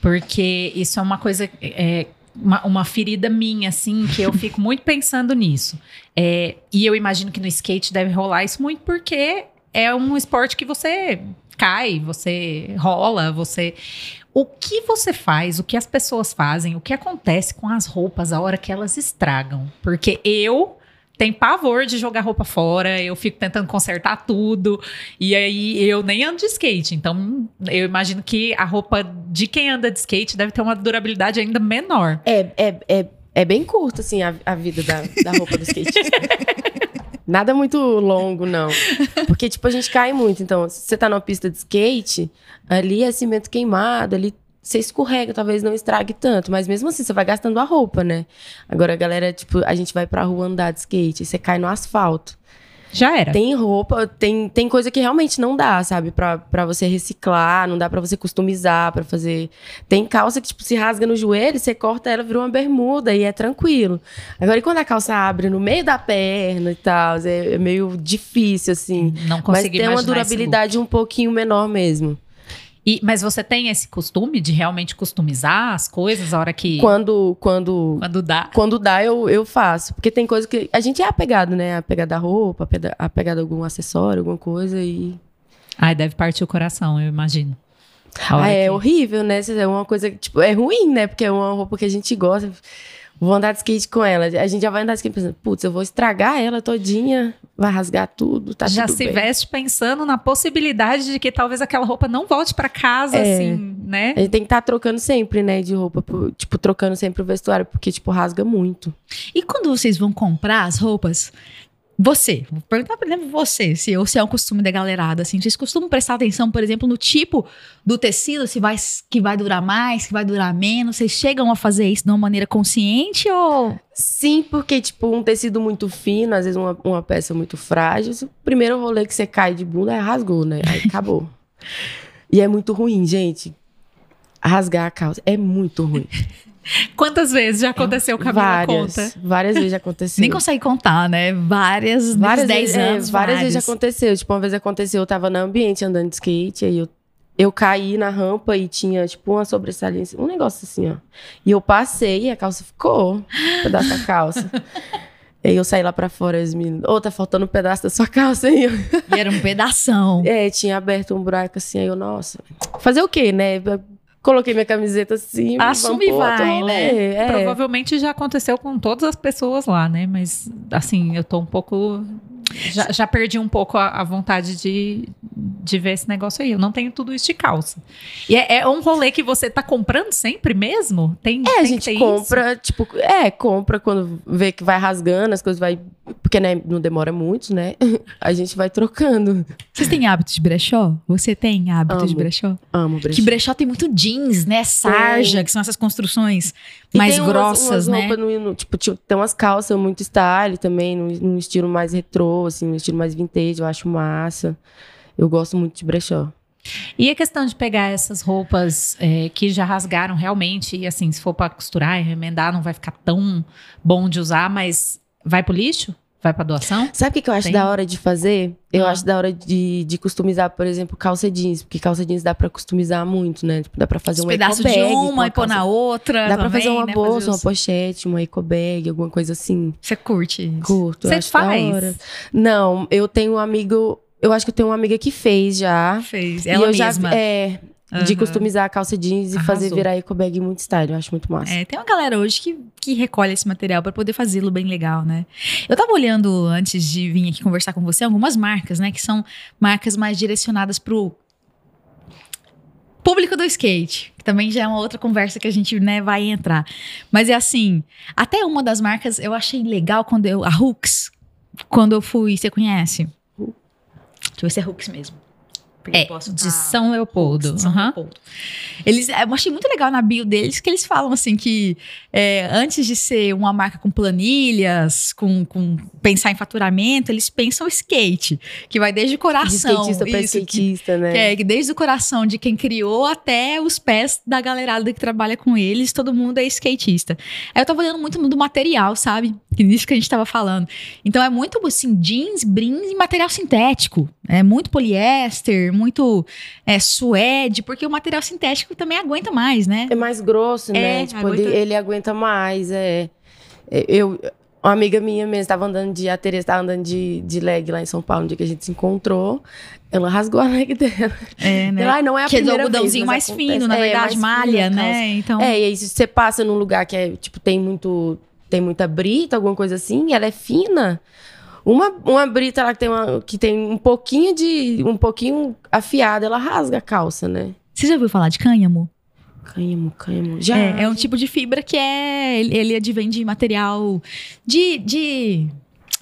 Porque isso é uma coisa. é, uma, uma ferida minha, assim, que eu fico muito pensando nisso. É, e eu imagino que no skate deve rolar isso muito porque é um esporte que você cai, você rola, você. O que você faz, o que as pessoas fazem, o que acontece com as roupas a hora que elas estragam? Porque eu tenho pavor de jogar roupa fora, eu fico tentando consertar tudo. E aí eu nem ando de skate, então eu imagino que a roupa de quem anda de skate deve ter uma durabilidade ainda menor. É, é, é, é bem curto, assim, a, a vida da, da roupa do skate. Nada muito longo, não. Porque, tipo, a gente cai muito. Então, se você tá numa pista de skate, ali é cimento queimado, ali você escorrega, talvez não estrague tanto. Mas mesmo assim, você vai gastando a roupa, né? Agora, a galera, tipo, a gente vai pra rua andar de skate, e você cai no asfalto. Já era. Tem roupa, tem, tem coisa que realmente não dá, sabe? Pra, pra você reciclar, não dá pra você customizar, pra fazer. Tem calça que, tipo, se rasga no joelho, você corta ela, vira uma bermuda e é tranquilo. Agora, e quando a calça abre no meio da perna e tal, é, é meio difícil, assim. Não Mas consegui tem uma durabilidade um pouquinho menor mesmo. E, mas você tem esse costume de realmente customizar as coisas a hora que. Quando, quando, quando dá? quando dá, eu, eu faço. Porque tem coisa que. A gente é apegado, né? Apegado à roupa, apega- apegado a algum acessório, alguma coisa e. Ai, deve partir o coração, eu imagino. Ah, é que- horrível, né? É uma coisa que, tipo, é ruim, né? Porque é uma roupa que a gente gosta. Vou andar de skate com ela. A gente já vai andar de skate pensando, putz, eu vou estragar ela todinha, vai rasgar tudo, tá já tudo se bem. veste pensando na possibilidade de que talvez aquela roupa não volte pra casa, É. assim, né? A gente tem que estar trocando sempre, né, de roupa. Tipo, trocando sempre o vestuário, porque, tipo, rasga muito. E quando vocês vão comprar as roupas, você, vou perguntar por exemplo você, se, ou se é um costume da galerada, assim, vocês costumam prestar atenção, por exemplo, no tipo do tecido, se vai, que vai durar mais, que vai durar menos, vocês chegam a fazer isso de uma maneira consciente ou... Sim, porque, tipo, um tecido muito fino, às vezes uma, uma peça muito frágil, o primeiro rolê que você cai de bunda, é rasgou, né? Aí acabou. e é muito ruim, gente. Rasgar a calça é muito ruim. Quantas vezes já aconteceu, Camila? várias, Conta. várias vezes já aconteceu. Nem consegue contar, né? Várias, várias várias 10 vezes, é, anos, várias vezes já aconteceu. Tipo, uma vez aconteceu, eu tava no ambiente andando de skate, aí eu, eu caí na rampa e tinha, tipo, uma sobressalência, um negócio assim, ó. E eu passei e a calça ficou, um pedaço da calça. aí eu saí lá pra fora, as meninas, ô, tá faltando um pedaço da sua calça aí. E era um pedação. É, tinha aberto um buraco assim, aí eu, nossa, fazer o quê, né? Coloquei minha camiseta assim, Assume vai, rolê. né? É. Provavelmente já aconteceu com todas as pessoas lá, né? Mas, assim, eu tô um pouco. Já, já perdi um pouco a, a vontade de, de ver esse negócio aí. Eu não tenho tudo isso de calça. E é, é um rolê que você tá comprando sempre mesmo? Tem, É, a tem que gente compra, tipo, é, compra quando vê que vai rasgando, as coisas vai. Porque né, não demora muito, né? A gente vai trocando. Vocês têm hábitos de brechó? Você tem hábitos de Amo. brechó? Amo, brechó. Que brechó tem muito jeans, né? Sarja, que são essas construções E mais tem umas- grossas, umas né? no- no- tipo, tem umas calças muito style também, num estilo mais retrô, assim, num estilo mais vintage, eu acho massa. Eu gosto muito de brechó. E a questão de pegar essas roupas é, que já rasgaram realmente, e assim, se for pra costurar e remendar, não vai ficar tão bom de usar, mas vai pro lixo? Vai pra doação? Sabe o que, que eu acho Tem? da hora de fazer? Eu Ah. acho da hora de, de customizar, por exemplo, calça jeans. Porque calça jeans dá pra customizar muito, né? Tipo, dá pra fazer um pedaços eco de uma e pôr na outra. Dá pra também, fazer uma né? bolsa, uma os- pochete, uma eco bag, alguma coisa assim. Você curte isso. Curto. Você faz? Não, eu tenho um amigo. Eu acho que eu tenho uma amiga que fez já. Fez. E Ela eu já- mesma. É, de customizar a calça jeans e Arrasou. fazer virar eco bag muito style. Eu acho muito massa. É, tem uma galera hoje que, que recolhe esse material para poder fazê-lo bem legal, né? Eu tava olhando antes de vir aqui conversar com você algumas marcas, né, que são marcas mais direcionadas pro público do skate, que também já é uma outra conversa que a gente, né, vai entrar. Mas é assim, até uma das marcas eu achei legal quando eu a Hooks, quando eu fui, você conhece? Deixa eu ver se é Hooks mesmo. É, eu posso de tá- São Leopoldo. São Aham. Leopoldo. Eles, eu achei muito legal na bio deles que eles falam assim que é, antes de ser uma marca com planilhas, com, com pensar em faturamento, eles pensam skate, que vai desde o De coração. skatista pra isso, que- skatista, né? que é desde o coração de quem criou até os pés da galerada que trabalha com eles, todo mundo é skatista. Aí eu tava olhando muito do material, sabe? Que nisso que a gente tava falando. Então é muito assim, jeans, brins e material sintético. É muito poliéster, muito é, suede, porque o material sintético também aguenta mais, né? É mais grosso, né? É, tipo, aguenta- ele, ele aguenta mais. É. É, Eu, uma amiga minha mesmo estava andando de. A Tereza estava andando de, de leg lá em São Paulo, no dia que a gente se encontrou. Ela rasgou a leg dela. É, né? Ela, "Ai, não é a que é do primeira algodãozinho vez, mais mas fino, acontece." na É, verdade, mais fino malha, calça. né? Então, É, e aí se você passa num lugar que é, tipo, tem muito. Tem muita brita, alguma coisa assim, ela é fina. Uma, uma brita lá que tem, uma, que tem um pouquinho de. um pouquinho afiada, ela rasga a calça, né? você já ouviu falar de cânhamo? Cânhamo, cânhamo. Já. É, é um tipo de fibra que é. Ele, advém de material de, de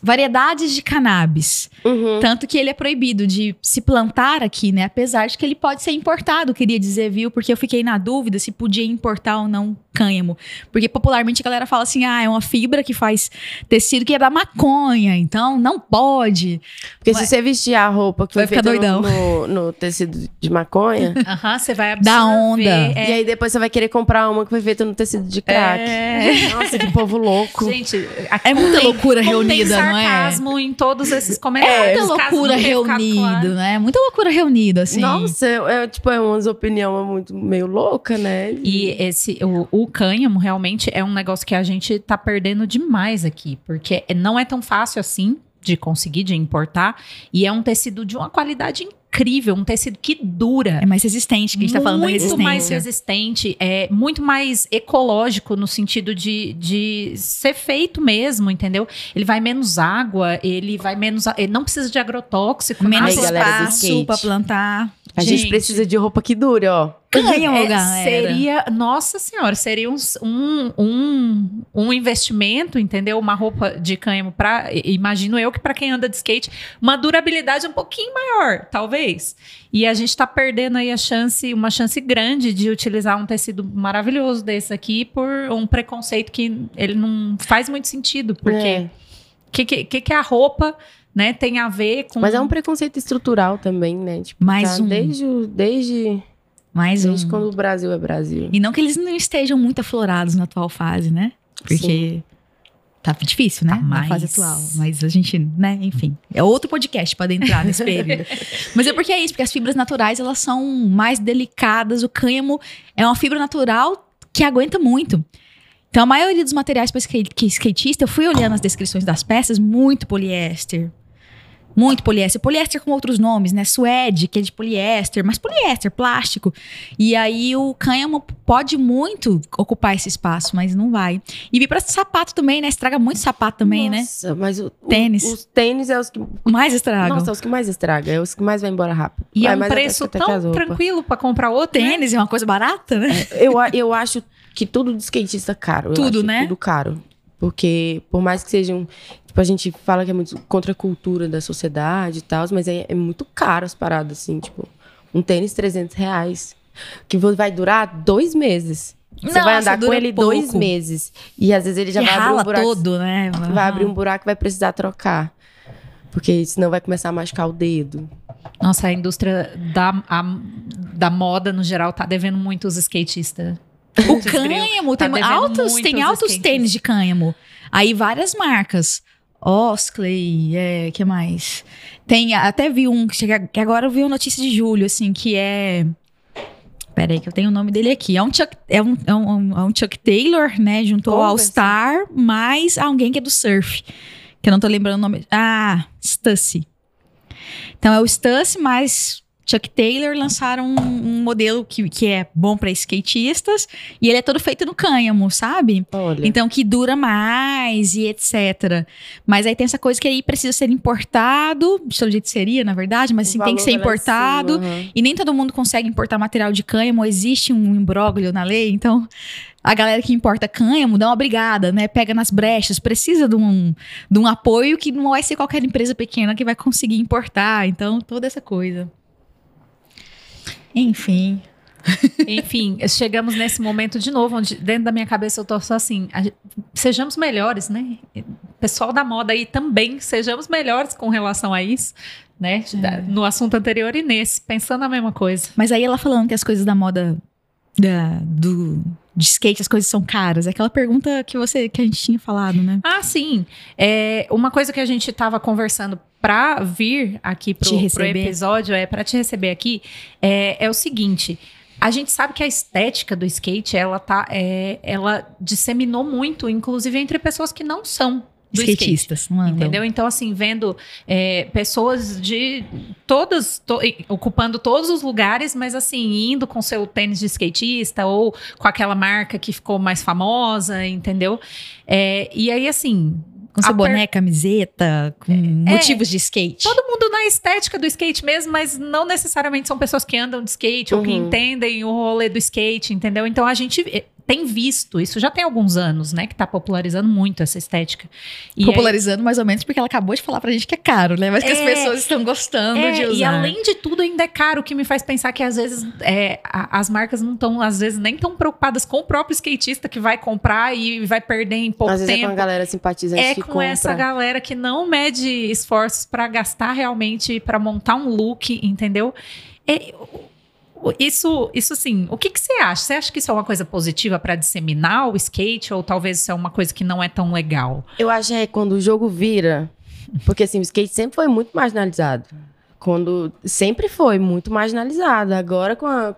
variedades de cannabis. Uhum. Tanto que ele é proibido de se plantar aqui, né? Apesar de que ele pode ser importado, queria dizer, viu? Porque eu fiquei na dúvida se podia importar ou não cânhamo. Porque popularmente a galera fala assim: ah, é uma fibra que faz tecido que é da maconha, então não pode. Porque Vai- se você vestir a roupa que Vai foi ficar feita no, doidão. no, no tecido de maconha, Aham, você vai absorver. Da onda. É, e aí depois você vai querer comprar uma que foi feita no tecido de crack. É. Nossa, que povo louco. Gente, É muita loucura reunida, é? sarcasmo em todos esses É comentários. muita caso não loucura reunido, claro. né? Muita loucura reunida, assim. Nossa, é, é, tipo, é umas opiniões muito meio louca, né? E esse, o, o cânhamo realmente é um negócio que a gente tá perdendo demais aqui, porque não é tão fácil assim de conseguir, de importar, e é um tecido de uma qualidade incrível, um tecido que dura. É mais resistente, que a gente tá falando da muito resistência. mais resistente, é muito mais ecológico no sentido de, de ser feito mesmo, entendeu? Ele vai menos água, ele vai menos. Ele não precisa de agrotóxico, Menos Aí, espaço pra plantar. A gente, gente. precisa de roupa que dure, ó. Cânhamo, É, galera. seria, nossa senhora, seria um, um, um investimento, entendeu? Uma roupa de cânhamo para, imagino eu que para quem anda de skate, uma durabilidade um pouquinho maior, talvez. E a gente tá perdendo aí a chance, uma chance grande de utilizar um tecido maravilhoso desse aqui por um preconceito que ele não faz muito sentido, porque É. o que, que, que a roupa, né, tem a ver com Mas é um preconceito estrutural também, né? Tipo, Mais tá um. Desde, desde, Mais desde um. quando o Brasil é Brasil. E não que eles não estejam muito aflorados na atual fase, né? Porque tá difícil, né? Tá na mais. fase atual. Mas a gente, né? Enfim. É outro podcast para entrar nesse período. Mas é porque é isso, porque as fibras naturais, elas são mais delicadas. O cânhamo é uma fibra natural que aguenta muito. Então, a maioria dos materiais para skate, que skatista, eu fui olhando as descrições das peças, muito poliéster. Muito poliéster. Poliéster com outros nomes, né? Suede, que é de poliéster, mas poliéster, plástico. E aí o cânhamo pode muito ocupar esse espaço, mas não vai. E vir para sapato também, né? Estraga muito sapato também, né? Nossa, mas o, o- Tênis. os tênis é os que. Mais estraga. Nossa, é os que mais estraga. É os que mais vai embora rápido. e Vai é um até- preço até tão tranquilo para comprar né? Tênis é uma coisa barata, né? Eu, a- eu acho que tudo de skatista é caro. Tudo, né? Tudo caro. Porque, por mais que sejam. Tipo, a gente fala que é muito contra a cultura da sociedade e tal, mas é, é muito caro as paradas, assim. Tipo, um tênis 300 reais. Que vai durar dois meses. Você vai Nossa, andar com ele pouco. dois meses. E às vezes ele já Que vai abrir um buraco. todo, né? Vai abrir um buraco e vai precisar trocar. Porque senão vai começar a machucar o dedo. Nossa, a indústria da, a- da moda, no geral, tá devendo muito os skatistas. O Vocês criam- cânhamo, tá tem altos, tem os altos tênis de cânhamo. Aí várias marcas. Oskley, é, que mais? Tem, até vi um, que agora eu vi uma notícia de julho, assim, que é... Peraí que eu tenho o nome dele aqui. É um Chuck, é um, é um, é um Chuck Taylor, né? Juntou ao Converse. Star, mais alguém que é do surf. Que eu não tô lembrando o nome. Ah, Stussy. Então é o Stussy mais Chuck Taylor lançaram um, um modelo que, que é bom para skatistas e ele é todo feito no cânhamo, sabe? Olha. Então que dura mais e etc. Mas aí tem essa coisa que aí precisa ser importado, de todo jeito seria, na verdade, mas assim, tem que ser em importado. cima, aham. E nem todo mundo consegue importar material de cânhamo, existe um imbróglio na lei, então a galera que importa cânhamo dá uma brigada, né? Pega nas brechas, precisa de um, de um apoio que não vai ser qualquer empresa pequena que vai conseguir importar. Então, toda essa coisa. Enfim. Enfim, chegamos nesse momento de novo, onde dentro da minha cabeça eu tô só assim, a sejamos melhores, né? Pessoal da moda aí também, sejamos melhores com relação a isso, né? Da- No assunto anterior e nesse, pensando a mesma coisa. Mas aí ela falando que as coisas da moda da, do, de skate, as coisas são caras. É aquela pergunta que você que a gente tinha falado, né? Ah, sim. É, uma coisa que a gente estava conversando para vir aqui pro, pro episódio, é para te receber aqui, é, é o seguinte. A gente sabe que a estética do skate, ela tá, é, ela disseminou muito, inclusive entre pessoas que não são do skate. Skatistas, não andam. Entendeu? Então, assim, vendo é, pessoas de todas, to- ocupando todos os lugares, mas assim, indo com seu tênis de skatista ou com aquela marca que ficou mais famosa, entendeu? É, e aí, assim. Com seu a per- boné, camiseta, com motivos de skate. Todo mundo na estética do skate mesmo, mas não necessariamente são pessoas que andam de skate ou que Uhum. entendem o rolê do skate, entendeu? Então a gente tem visto, isso já tem alguns anos, né, que tá popularizando muito essa estética. E aí- Popularizando mais ou menos porque ela acabou de falar pra gente que é caro, né? Mas que as É. pessoas estão gostando É, de usar. E além de tudo, ainda é caro, o que me faz pensar que às vezes é, a- as marcas não estão, às vezes, nem tão preocupadas com o próprio skatista que vai comprar e vai perder em pouco Às vezes é com a tempo. galera simpatizante É que com compra. essa galera que não mede esforços pra gastar realmente, pra montar um look, entendeu? É, isso, isso assim, o que, que você acha? Você acha que isso é uma coisa positiva pra disseminar o skate ou talvez isso é uma coisa que não é tão legal? Eu acho que é quando o jogo vira. Porque assim, o skate sempre foi muito marginalizado. Quando sempre foi muito marginalizado. Agora, com a,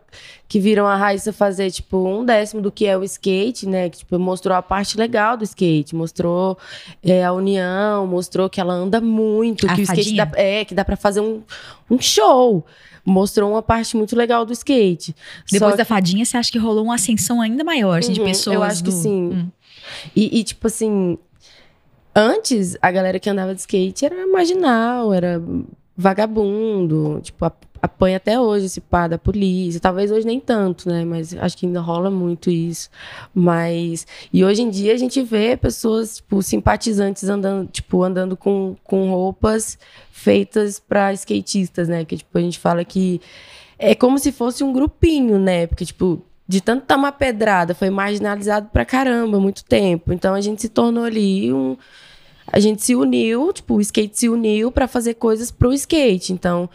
que viram a Raíssa fazer, tipo, um décimo do que é o skate, né? Que, tipo, mostrou a parte legal do skate, mostrou é, a união, mostrou que ela anda muito, A que o skate fadinha? dá, é, que dá pra fazer um, um show. Mostrou uma parte muito legal do skate. Depois da fadinha, você acha que rolou uma ascensão ainda maior assim, de Uhum, pessoas? Eu acho que do- sim. Hum. E, e, tipo assim, antes a galera que andava de skate era marginal, era vagabundo, tipo, ap- apanha até hoje esse pá da polícia. Talvez hoje nem tanto, né? Mas acho que ainda rola muito isso. Mas. E hoje em dia a gente vê pessoas, tipo, simpatizantes andando, tipo, andando com, com roupas feitas para skatistas, né? Que, tipo, a gente fala que é como se fosse um grupinho, né? Porque, tipo, de tanto tomar pedrada, foi marginalizado pra caramba muito tempo. Então a gente se tornou ali um. A gente se uniu, tipo, o skate se uniu pra fazer coisas pro skate. Então,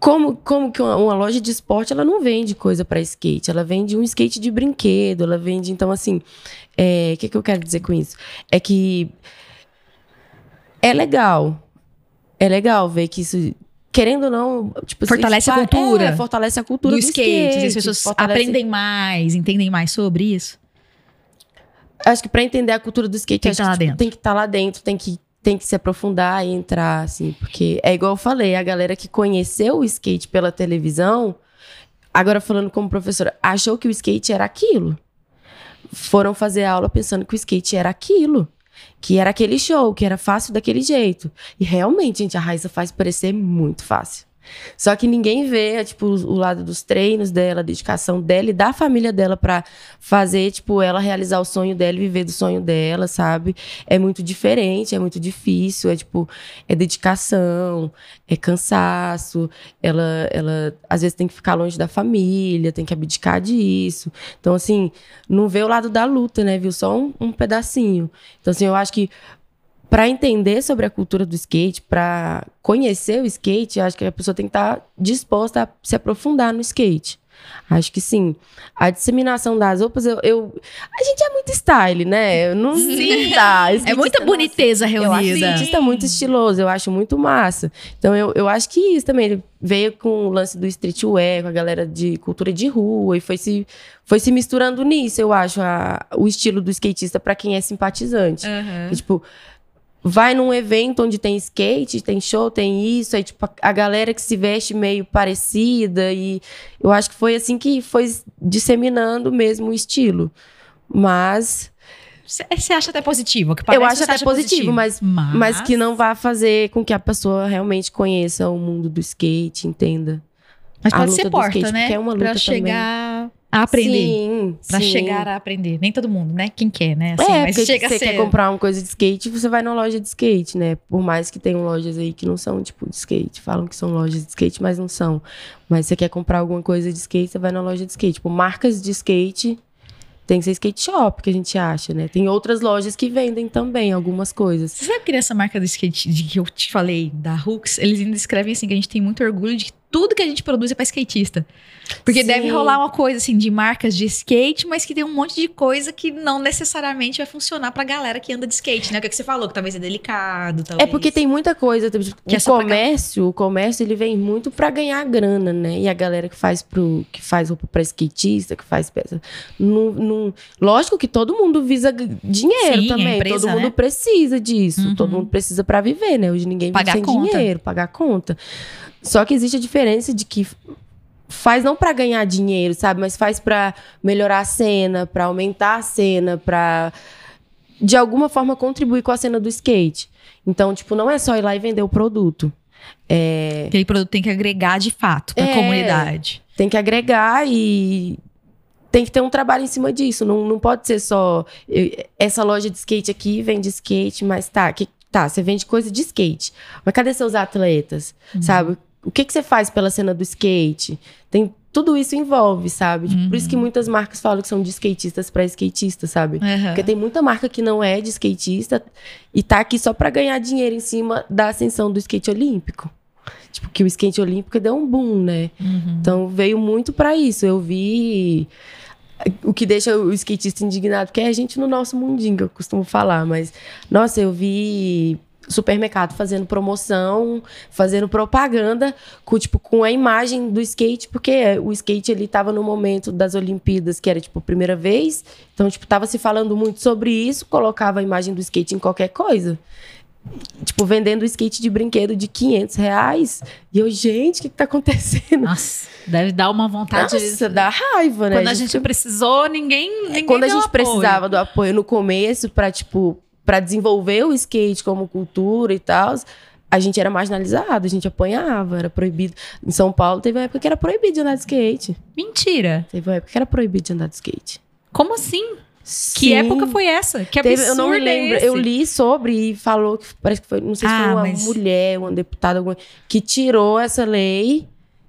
como, como que uma, uma loja de esporte ela não vende coisa pra skate? Ela vende um skate de brinquedo, ela vende. Então, assim, é, o que, que eu quero dizer com isso? É que é legal. É legal ver que isso. Querendo ou não, tipo, Fortalece a isso- cultura É, fortalece a cultura do do, skate, as pessoas fortalece- aprendem mais, entendem mais sobre isso. Acho que pra entender a cultura do skate, Tem que tá tipo, tem que estar lá dentro, tem que, tem que se aprofundar e entrar, assim, porque é igual eu falei, a galera que conheceu o skate pela televisão, agora falando como professora, achou que o skate era aquilo. Foram fazer aula pensando que o skate era aquilo. Que era aquele show, que era fácil daquele jeito. E realmente, gente, a Raíssa faz parecer muito fácil. Só que ninguém vê, tipo, o lado dos treinos dela, a dedicação dela e da família dela pra fazer, tipo, ela realizar o sonho dela e viver do sonho dela, sabe? É muito diferente, é muito difícil, é tipo, é dedicação, é cansaço, ela, ela às vezes tem que ficar longe da família, tem que abdicar disso. Então, assim, não vê o lado da luta, né? Viu só um, um pedacinho. Então, assim, eu acho que para entender sobre a cultura do skate, para conhecer o skate, acho que a pessoa tem que estar disposta a se aprofundar no skate. Acho que sim. A disseminação das roupas, eu, eu- a gente é muito style, né? Eu não Sim. tá, É muita nossa, boniteza eu acho reunida. skatista muito estiloso, eu acho muito massa. Então eu, eu acho que isso também veio com o lance do streetwear, com a galera de cultura de rua e foi se, foi se misturando nisso, eu acho, a- o estilo do skatista para quem é simpatizante. Aham. E, tipo, vai num evento onde tem skate, tem show, tem isso, aí tipo a, galera que se veste meio parecida e eu acho que foi assim que foi disseminando mesmo o estilo. Mas você acha até positivo? Que eu acho até positivo, positivo, Mas, mas... mas que não vá fazer com que a pessoa realmente conheça o mundo do skate, entenda. Mas pode ser porta, skate, né? É pra chegar a aprender. Sim, pra sim. chegar a aprender. Nem todo mundo, né? Quem quer, né? Assim, é, mas chega você ser... quer comprar uma coisa de skate, você vai na loja de skate, né? Por mais que tenham lojas aí que não são, tipo, de skate. Falam que são lojas de skate, mas não são. Mas você quer comprar alguma coisa de skate, você vai na loja de skate. Tipo, marcas de skate tem que ser skate shop, que a gente acha, né? Tem outras lojas que vendem também algumas coisas. Você sabe que nessa marca do skate de que eu te falei, da Hooks, eles ainda escrevem assim que a gente tem muito orgulho de tudo que a gente produz é para skatista. Porque Sim. deve rolar uma coisa assim de marcas de skate, mas que tem um monte de coisa que não necessariamente vai funcionar pra galera que anda de skate, né? O que, é que você falou, que talvez é delicado, talvez. É porque tem muita coisa, tipo, que o é comércio, pra... o comércio ele vem muito para ganhar grana, né? E a galera que faz pro que faz roupa para skatista, que faz peça, não, não, lógico que todo mundo visa dinheiro Sim, também, empresa, todo mundo né? precisa disso, uhum. todo mundo precisa para viver, né? Hoje ninguém vive pagar sem conta. dinheiro, pagar conta. Só que existe a diferença de que faz não para ganhar dinheiro, sabe? Mas faz para melhorar a cena, para aumentar a cena, para de alguma forma contribuir com a cena do skate. Então, tipo, não é só ir lá e vender o produto. É... Aquele produto tem que agregar de fato para a é, comunidade. Tem que agregar e tem que ter um trabalho em cima disso. Não, não pode ser só essa loja de skate aqui vende skate, mas tá, que, tá, você vende coisa de skate. Mas cadê seus atletas? Uhum. Sabe? O que, que você faz pela cena do skate? Tem tudo isso envolve, sabe? Uhum. Por isso que uhum. muitas marcas falam que são de skatistas para skatistas, sabe? Uhum. Porque tem muita marca que não é de skatista e tá aqui só para ganhar dinheiro em cima da ascensão do skate olímpico. Tipo, que o skate olímpico deu um boom, né? Uhum. Então veio muito para isso. Eu vi o que deixa o skatista indignado, porque é a gente no nosso mundinho, que eu costumo falar, mas nossa, eu vi supermercado fazendo promoção, fazendo propaganda com, tipo, com a imagem do skate, porque o skate ele tava no momento das Olimpíadas, que era tipo a primeira vez. Então, tipo, tava se falando muito sobre isso, colocava a imagem do skate em qualquer coisa. Tipo, vendendo skate de brinquedo de 500 reais. E eu, gente, o que, que tá acontecendo? Nossa, deve dar uma vontade. Nossa, de... dá raiva, né? Quando a gente, a gente precisou, ninguém. ninguém Quando a gente apoio. precisava do apoio no começo, pra, tipo, para desenvolver o skate como cultura e tal, a gente era marginalizado, a gente apanhava, era proibido. Em São Paulo teve uma época que era proibido de andar de skate. Mentira. Teve uma época que era proibido de andar de skate. Como assim? Sim. Que época foi essa? Que absurdo Teve, Eu não me lembro. É eu li sobre e falou que parece que foi, não sei se ah, foi uma mas... mulher, uma deputada, alguma, que tirou essa lei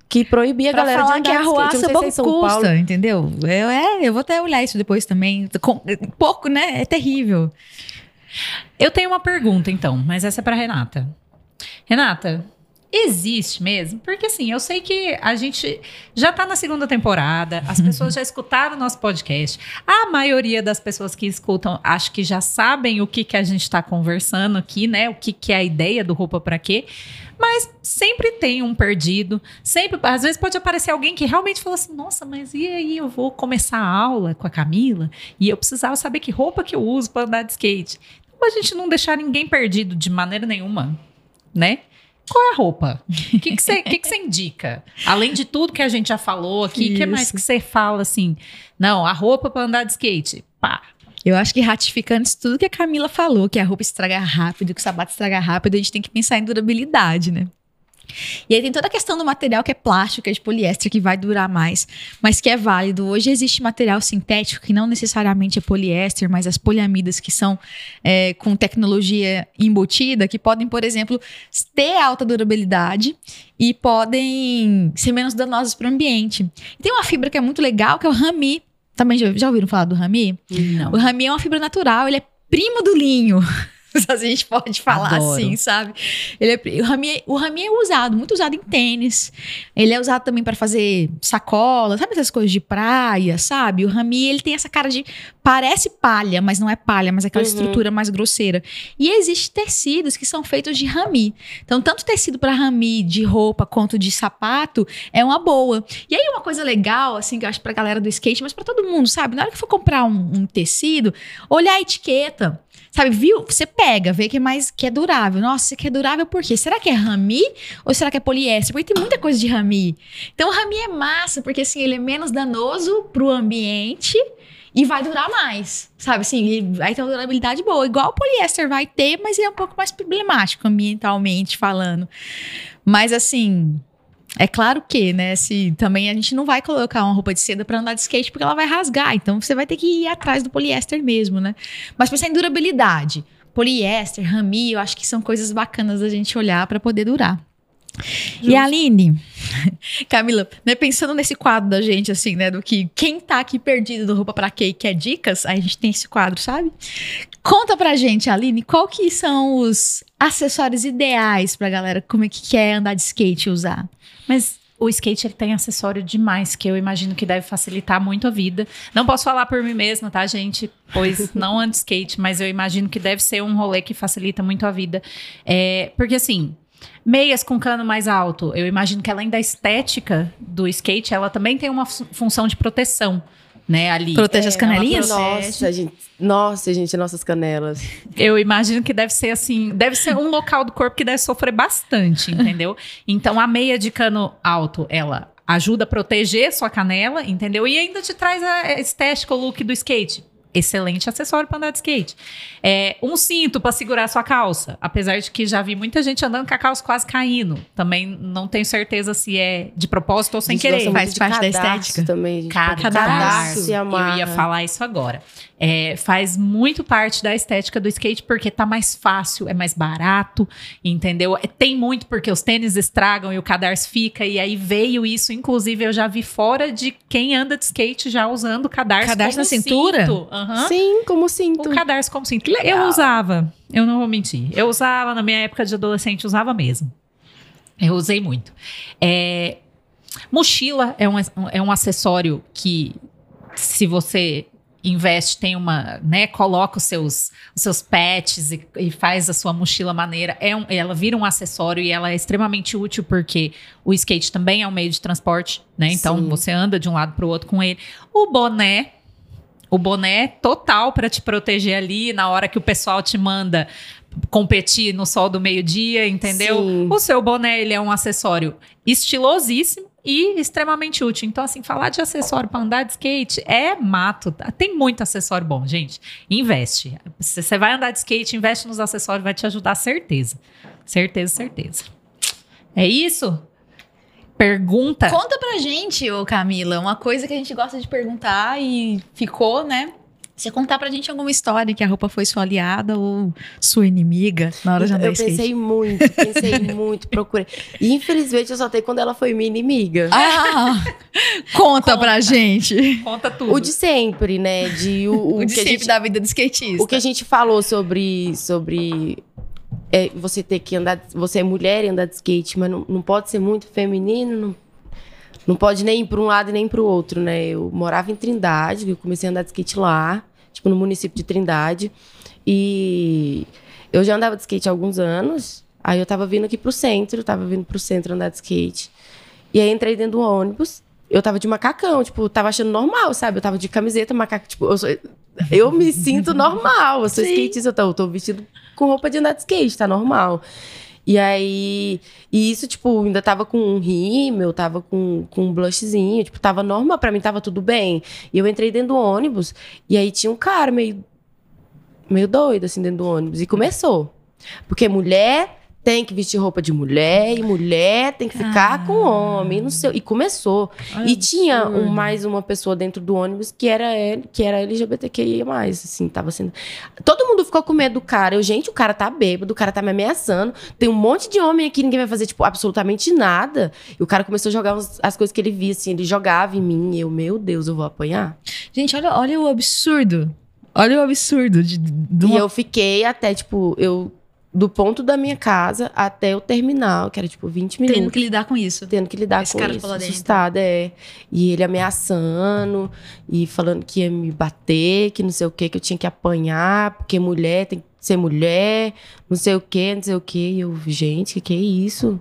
que proibia pra a galera falar de andar que a ruaça pouco São custa, Paulo. entendeu? Eu, é, eu vou até olhar isso depois também. Com, pouco, né? É terrível. Eu tenho uma pergunta, então, mas essa é para Renata. Renata, existe mesmo? Porque assim, eu sei que a gente já tá na segunda temporada, as pessoas já escutaram o nosso podcast. A maioria das pessoas que escutam, acho que já sabem o que, que a gente está conversando aqui, né? O que, que é a ideia do Roupa para Quê. Mas sempre tem um perdido, sempre, às vezes pode aparecer alguém que realmente fala assim: "Nossa, mas e aí eu vou começar a aula com a Camila e eu precisava saber que roupa que eu uso para andar de skate" a gente não deixar ninguém perdido de maneira nenhuma, né? Qual é a roupa? O que você que que que indica? Além de tudo que a gente já falou aqui, o que mais que você fala assim? Não, a roupa para andar de skate. Pá. Eu acho que ratificando isso tudo que a Camila falou, que a roupa estraga rápido, que o sapato estraga rápido, a gente tem que pensar em durabilidade, né? E aí tem toda a questão do material que é plástico, que é de poliéster, que vai durar mais, mas que é válido. Hoje existe material sintético que não necessariamente é poliéster, mas as poliamidas que são é, com tecnologia embutida, que podem, por exemplo, ter alta durabilidade e podem ser menos danosas para o ambiente. E tem uma fibra que é muito legal, que é o rami. Também já, já ouviram falar do rami? Não. O rami é uma fibra natural, ele é primo do linho. a gente pode falar Adoro. assim, sabe? Ele é, o, rami, o rami é usado, muito usado em tênis. Ele é usado também para fazer sacola, sabe essas coisas de praia, sabe? O rami, ele tem essa cara de parece palha, mas não é palha, mas é aquela uhum. estrutura mais grosseira. E existem tecidos que são feitos de rami. Então, tanto tecido para rami de roupa quanto de sapato é uma boa. E aí uma coisa legal, assim, que eu acho pra galera do skate, mas para todo mundo, sabe? Na hora que for comprar um, um tecido, olhar a etiqueta. Sabe, viu? Você pega vê que é mais que é durável. Nossa, aqui é durável por quê? Será que é rami ou será que é poliéster? Porque tem muita coisa de rami. Então rami é massa, porque assim, ele é menos danoso pro ambiente e vai durar mais, sabe? Assim, ele vai ter uma durabilidade boa, igual o poliéster vai ter, mas ele é um pouco mais problemático ambientalmente falando. Mas assim, é claro que, né, se também a gente não vai colocar uma roupa de seda para andar de skate porque ela vai rasgar, então você vai ter que ir atrás do poliéster mesmo, né? Mas pensar em durabilidade, poliéster, rami, eu acho que são coisas bacanas da gente olhar para poder durar. E a Aline, Camila, né, pensando nesse quadro da gente, assim, né, do que quem tá aqui perdido do Roupa Pra Quê e quer dicas, aí a gente tem esse quadro, sabe? Conta pra gente, Aline, qual que são os acessórios ideais pra galera como é que quer andar de skate e usar? Mas o skate ele tem acessório demais que eu imagino que deve facilitar muito a vida. Não posso falar por mim mesma, tá, gente? Pois não ando skate, mas eu imagino que deve ser um rolê que facilita muito a vida. É, porque assim, Meias com cano mais alto. Eu imagino que além da estética do skate, ela também tem uma função de proteção, né, ali. Protege é, as canelinhas? Nossa, gente. Nossa, gente, nossas canelas. Eu imagino que deve ser assim, deve ser um local do corpo que deve sofrer bastante, entendeu? Então a meia de cano alto, ela ajuda a proteger sua canela, entendeu? E ainda te traz a estética, o look do skate excelente acessório para andar de skate. É, um cinto para segurar sua calça, apesar de que já vi muita gente andando com a calça quase caindo. Também não tenho certeza se é de propósito ou sem querer. Faz parte da estética também. Cada cadarço. Eu ia falar isso agora. É, faz muito parte da estética do skate porque tá mais fácil, é mais barato, entendeu? É, tem muito porque os tênis estragam e o cadarço fica, e aí veio isso. Inclusive, eu já vi fora de quem anda de skate já usando cadarço. Cadarço na cintura? Uhum. Sim, como cinto. O cadarço como cinto. Legal. Eu usava, eu não vou mentir. Eu usava, na minha época de adolescente, usava mesmo. Eu usei muito. É, mochila é um, é um acessório que, se você investe, tem uma, né, coloca os seus, os seus pets e, e faz a sua mochila maneira. É um, ela vira um acessório e ela é extremamente útil porque o skate também é um meio de transporte, né? Então Sim. você anda de um lado para o outro com ele. O boné o boné total para te proteger ali na hora que o pessoal te manda competir no sol do meio-dia, entendeu? Sim. O seu boné ele é um acessório estilosíssimo e extremamente útil. Então, assim, falar de acessório para andar de skate é mato. Tá? Tem muito acessório bom, gente. Investe. Você vai andar de skate, investe nos acessórios, vai te ajudar, certeza. Certeza, certeza. É isso? Pergunta. Conta pra gente, ô Camila, uma coisa que a gente gosta de perguntar e ficou, né? Você contar pra gente alguma história que a roupa foi sua aliada ou sua inimiga na hora de andar Eu pensei muito, pensei muito, procurei. E infelizmente eu só tenho quando ela foi minha inimiga. Ah, conta, conta pra gente. Conta tudo. O de sempre, né? De, o, o, o de sempre gente, da vida do skatista. O que a gente falou sobre, sobre é, você ter que andar. Você é mulher e andar de skate, mas não, não pode ser muito feminino, não, não pode nem ir para um lado e nem para o outro, né? Eu morava em Trindade, eu comecei a andar de skate lá, tipo no município de Trindade. E eu já andava de skate há alguns anos. Aí eu tava vindo aqui pro centro, tava vindo pro centro andar de skate. E aí entrei dentro do ônibus. Eu tava de macacão, tipo, tava achando normal, sabe? Eu tava de camiseta, macaco, tipo, eu, sou, eu me sinto normal. Eu sou Sim. skatista, eu tô, eu tô vestido com roupa de andar de skate, tá normal. E aí, e isso, tipo, ainda tava com um rímel, tava com, com um blushzinho, tipo, tava normal, pra mim tava tudo bem. E eu entrei dentro do ônibus, e aí tinha um cara meio, meio doido, assim, dentro do ônibus, e começou. Porque mulher tem que vestir roupa de mulher e mulher tem que ficar ah. com homem, não sei. E começou. Ai, e tinha um, mais uma pessoa dentro do ônibus que era que era LGBTQIA+, assim, tava sendo Todo mundo ficou com medo do cara. Eu, gente, o cara tá bêbado, o cara tá me ameaçando. Tem um monte de homem aqui, ninguém vai fazer tipo absolutamente nada. E o cara começou a jogar uns, as coisas que ele via assim, ele jogava em mim, e eu, meu Deus, eu vou apanhar. Gente, olha, olha o absurdo. Olha o absurdo de, de uma... E eu fiquei até, tipo, eu do ponto da minha casa até o terminal, que era tipo 20 minutos. Tendo que lidar com isso. Tendo que lidar Esse com cara isso. Assustada, é. E ele ameaçando e falando que ia me bater, que não sei o que, que eu tinha que apanhar, porque mulher tem que ser mulher, não sei o que, não sei o que. E eu, gente, que que é isso?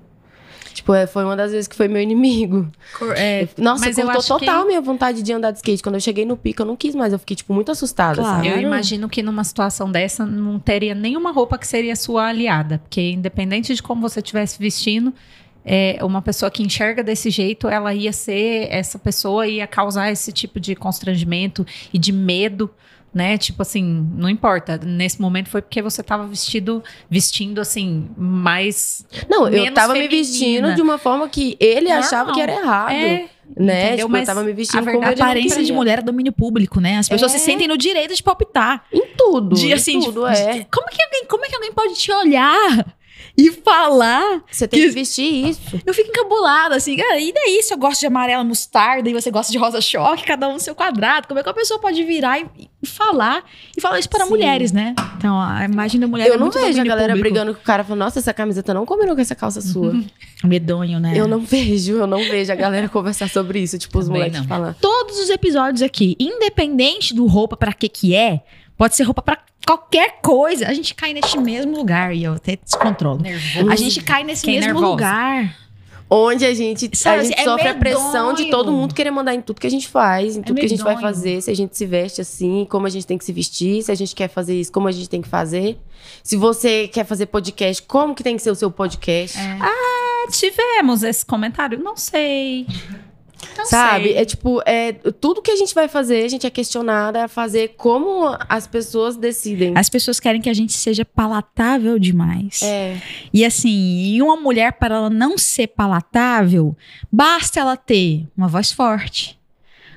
Tipo, é, foi uma das vezes que foi meu inimigo. É, Nossa, Mas cortou total que- minha vontade de andar de skate. Quando eu cheguei no pico, eu não quis mais. Eu fiquei, tipo, muito assustada, Claro. sabe? Eu imagino que numa situação dessa não teria nenhuma roupa que seria sua aliada, porque independente de como você estivesse vestindo, é, uma pessoa que enxerga desse jeito, ela ia ser essa pessoa ia causar esse tipo de constrangimento e de medo, né? Tipo assim, não importa. Nesse momento foi porque você tava vestido, vestindo assim mais Não, eu tava me feminina. vestindo de uma forma que ele achava que era errado. é, né? entendeu? Tipo, Mas eu tava me a vestindo como verdade- não Aparência de mulher é domínio público, né? As pessoas É. se sentem no direito de palpitar. Em tudo. De, em assim, tudo, de- é. de- como, que alguém, como é que alguém pode te olhar e falar? Você tem que- que vestir isso. Eu fico encabulada, assim, ah, e daí se eu gosto de amarela mostarda e você gosta de rosa choque, cada um no seu quadrado, como é que a pessoa pode virar e, e falar? E falar isso para Sim. mulheres, né? Então, a imagem da mulher é eu não muito vejo a galera público. brigando com o cara falando, nossa, essa camiseta não combinou com essa calça sua. Medonho, né? Eu não vejo, eu não vejo a galera conversar sobre isso, tipo, os Também moleques não. falando. Todos os episódios aqui, independente do roupa pra que que é, pode ser roupa pra qualquer coisa, a gente cai neste mesmo lugar e eu até descontrolo. nervoso. A gente cai nesse Fiquei mesmo nervosa. lugar. Onde a gente, Sabe, a gente é sofre a pressão de todo mundo querer mandar em tudo que a gente faz, em tudo que a gente vai fazer, se a gente se veste assim, como a gente tem que se vestir, se a gente quer fazer isso, como a gente tem que fazer. Se você quer fazer podcast, como que tem que ser o seu podcast? Ah, tivemos esse comentário, não sei. Não Sabe? sei. É tipo, é, tudo que a gente vai fazer, a gente é questionada a fazer como as pessoas decidem. As pessoas querem que a gente seja palatável demais. É. E assim, e uma mulher, para ela não ser palatável, basta ela ter uma voz forte,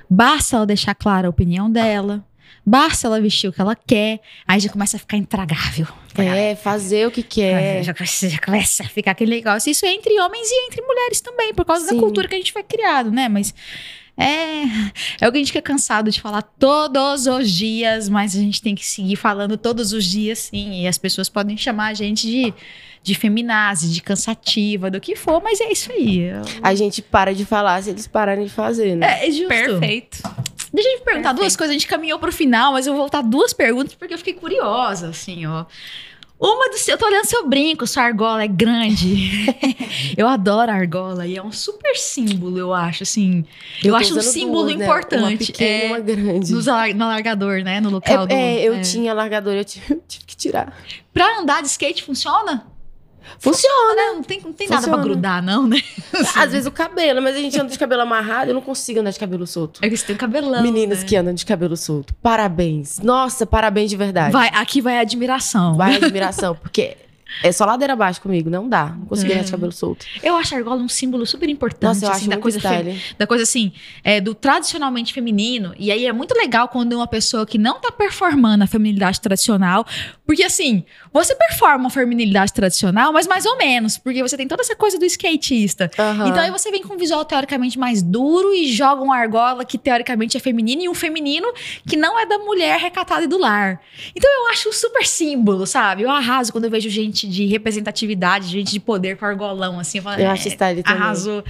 basta ela deixar clara a opinião dela, basta ela vestir o que ela quer, aí já começa a ficar intragável. É, fazer o que quer. Já, começa, já começa a ficar aquele negócio. Isso é entre homens e entre mulheres também, por causa Sim. da cultura que a gente foi criado, né? Mas é, é o que a gente fica cansado de falar todos os dias, mas a gente tem que seguir falando todos os dias, sim. E as pessoas podem chamar a gente de, de feminazi, de cansativa, do que for, mas é isso aí. Eu- A gente para de falar se eles pararem de fazer, né? É, é justo. Perfeito. Deixa eu te perguntar Perfeito. duas coisas. A gente caminhou pro final, mas eu vou voltar duas perguntas porque eu fiquei curiosa, assim, ó. Uma do seu, eu tô olhando seu brinco, sua argola é grande. eu adoro a argola e é um super símbolo, eu acho, assim. Eu, tô acho um símbolo duas, né? importante. Uma pequena é, uma grande. nos no alargador, né? No local do. É, é, eu é. tinha largador, eu tive, eu tive que tirar. Pra andar de skate funciona? Funciona. né? Não tem, não tem nada pra Funciona. grudar, não, né? Às vezes o cabelo, mas a gente anda de cabelo amarrado, eu não consigo andar de cabelo solto. É que você tem um cabelão. Meninas né? que andam de cabelo solto, parabéns. Nossa, parabéns de verdade. Vai, aqui vai a admiração. Vai a admiração, porque é só ladeira abaixo comigo, não dá. Não consigo andar de cabelo solto. Eu acho a argola um símbolo super importante, Nossa, eu assim, acho da coisa fe- da coisa assim, é, do tradicionalmente feminino. E aí é muito legal quando uma pessoa que não tá performando a feminilidade tradicional, porque assim, você performa a feminilidade tradicional, mas mais ou menos, porque você tem toda essa coisa do skatista. Aham. Então aí você vem com um visual teoricamente mais duro e joga uma argola que teoricamente é feminino e um feminino que não é da mulher recatada e do lar. Então eu acho um super símbolo, sabe? Eu arraso quando eu vejo gente de representatividade, gente de poder com argolão, assim. Eu, falo, Eu é, acho style também. Arrasou.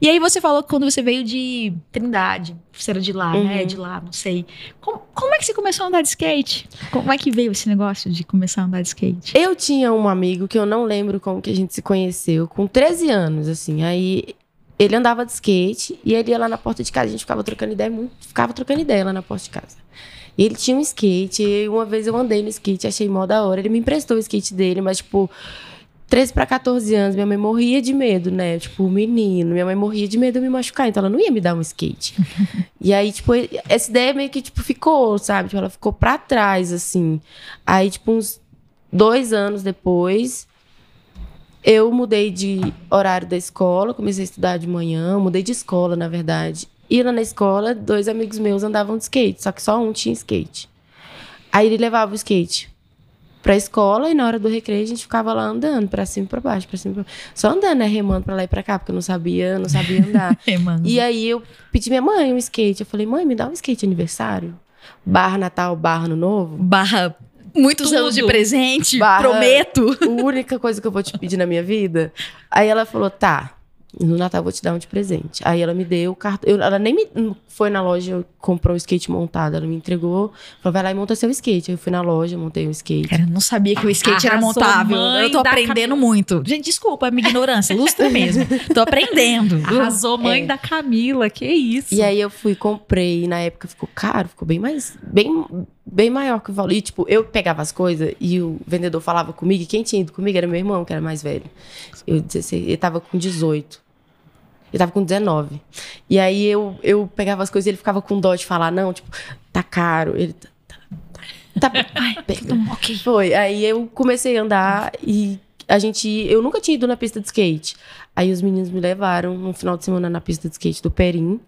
E aí você falou que quando você veio de Trindade, você era de lá, né? Uhum. De lá, não sei. Como, como é que você começou a andar de skate? Como é que veio esse negócio de começar a andar de skate? Eu tinha um amigo que eu não lembro como que a gente se conheceu, com 13 anos, assim. Aí ele andava de skate e ele ia lá na porta de casa. A gente ficava trocando ideia, muito, ficava trocando ideia lá na porta de casa. E ele tinha um skate, e uma vez eu andei no skate, achei mó da hora. Ele me emprestou o skate dele, mas, tipo, 13 pra 14 anos, minha mãe morria de medo, né? Tipo, menino, minha mãe morria de medo de me machucar, então ela não ia me dar um skate. e aí, tipo, essa ideia meio que, tipo, ficou, sabe? Tipo, ela ficou pra trás, assim. Aí, tipo, uns dois anos depois, eu mudei de horário da escola, comecei a estudar de manhã, mudei de escola, na verdade. E lá na escola, dois amigos meus andavam de skate, só que só um tinha skate. Aí ele levava o skate pra escola e na hora do recreio a gente ficava lá andando pra cima e pra baixo, pra cima e pra baixo. Só andando, né? Remando pra lá e pra cá, porque eu não sabia, não sabia andar. Mano. E aí eu pedi minha mãe um skate. Eu falei, mãe, me dá um skate aniversário. Barra Natal, barra Ano Novo. Barra muitos Tudo. anos de presente, Barra- prometo. A única coisa que eu vou te pedir na minha vida. Aí ela falou, tá. No Natal eu vou te dar um de presente. Aí ela me deu o cartão. eu- Ela nem me foi na loja, comprou o skate montado. Ela me entregou, falou, vai lá e monta seu skate. Aí eu fui na loja, montei um skate. Cara, eu não sabia que o skate era montável. mãe Eu tô aprendendo Camila. muito. Gente, desculpa a minha ignorância, lustra mesmo. Tô aprendendo. Arrasou, mãe É. da Camila, que isso. E aí eu fui, comprei, e na época ficou caro, ficou bem mais, bem, bem maior que o valor. E tipo, eu pegava as coisas e o vendedor falava comigo, e quem tinha ido comigo era meu irmão, que era mais velho. Eu 16, ele tava com 18. Ele tava com 19. E aí eu, eu pegava as coisas e ele ficava com dó de falar, não, tipo, tá caro. Ele tá. Tá, tá ai, pega. ok. Foi. Aí eu comecei a andar e a gente. Eu nunca tinha ido na pista de skate. Aí os meninos me levaram no final de semana na pista de skate do Perim.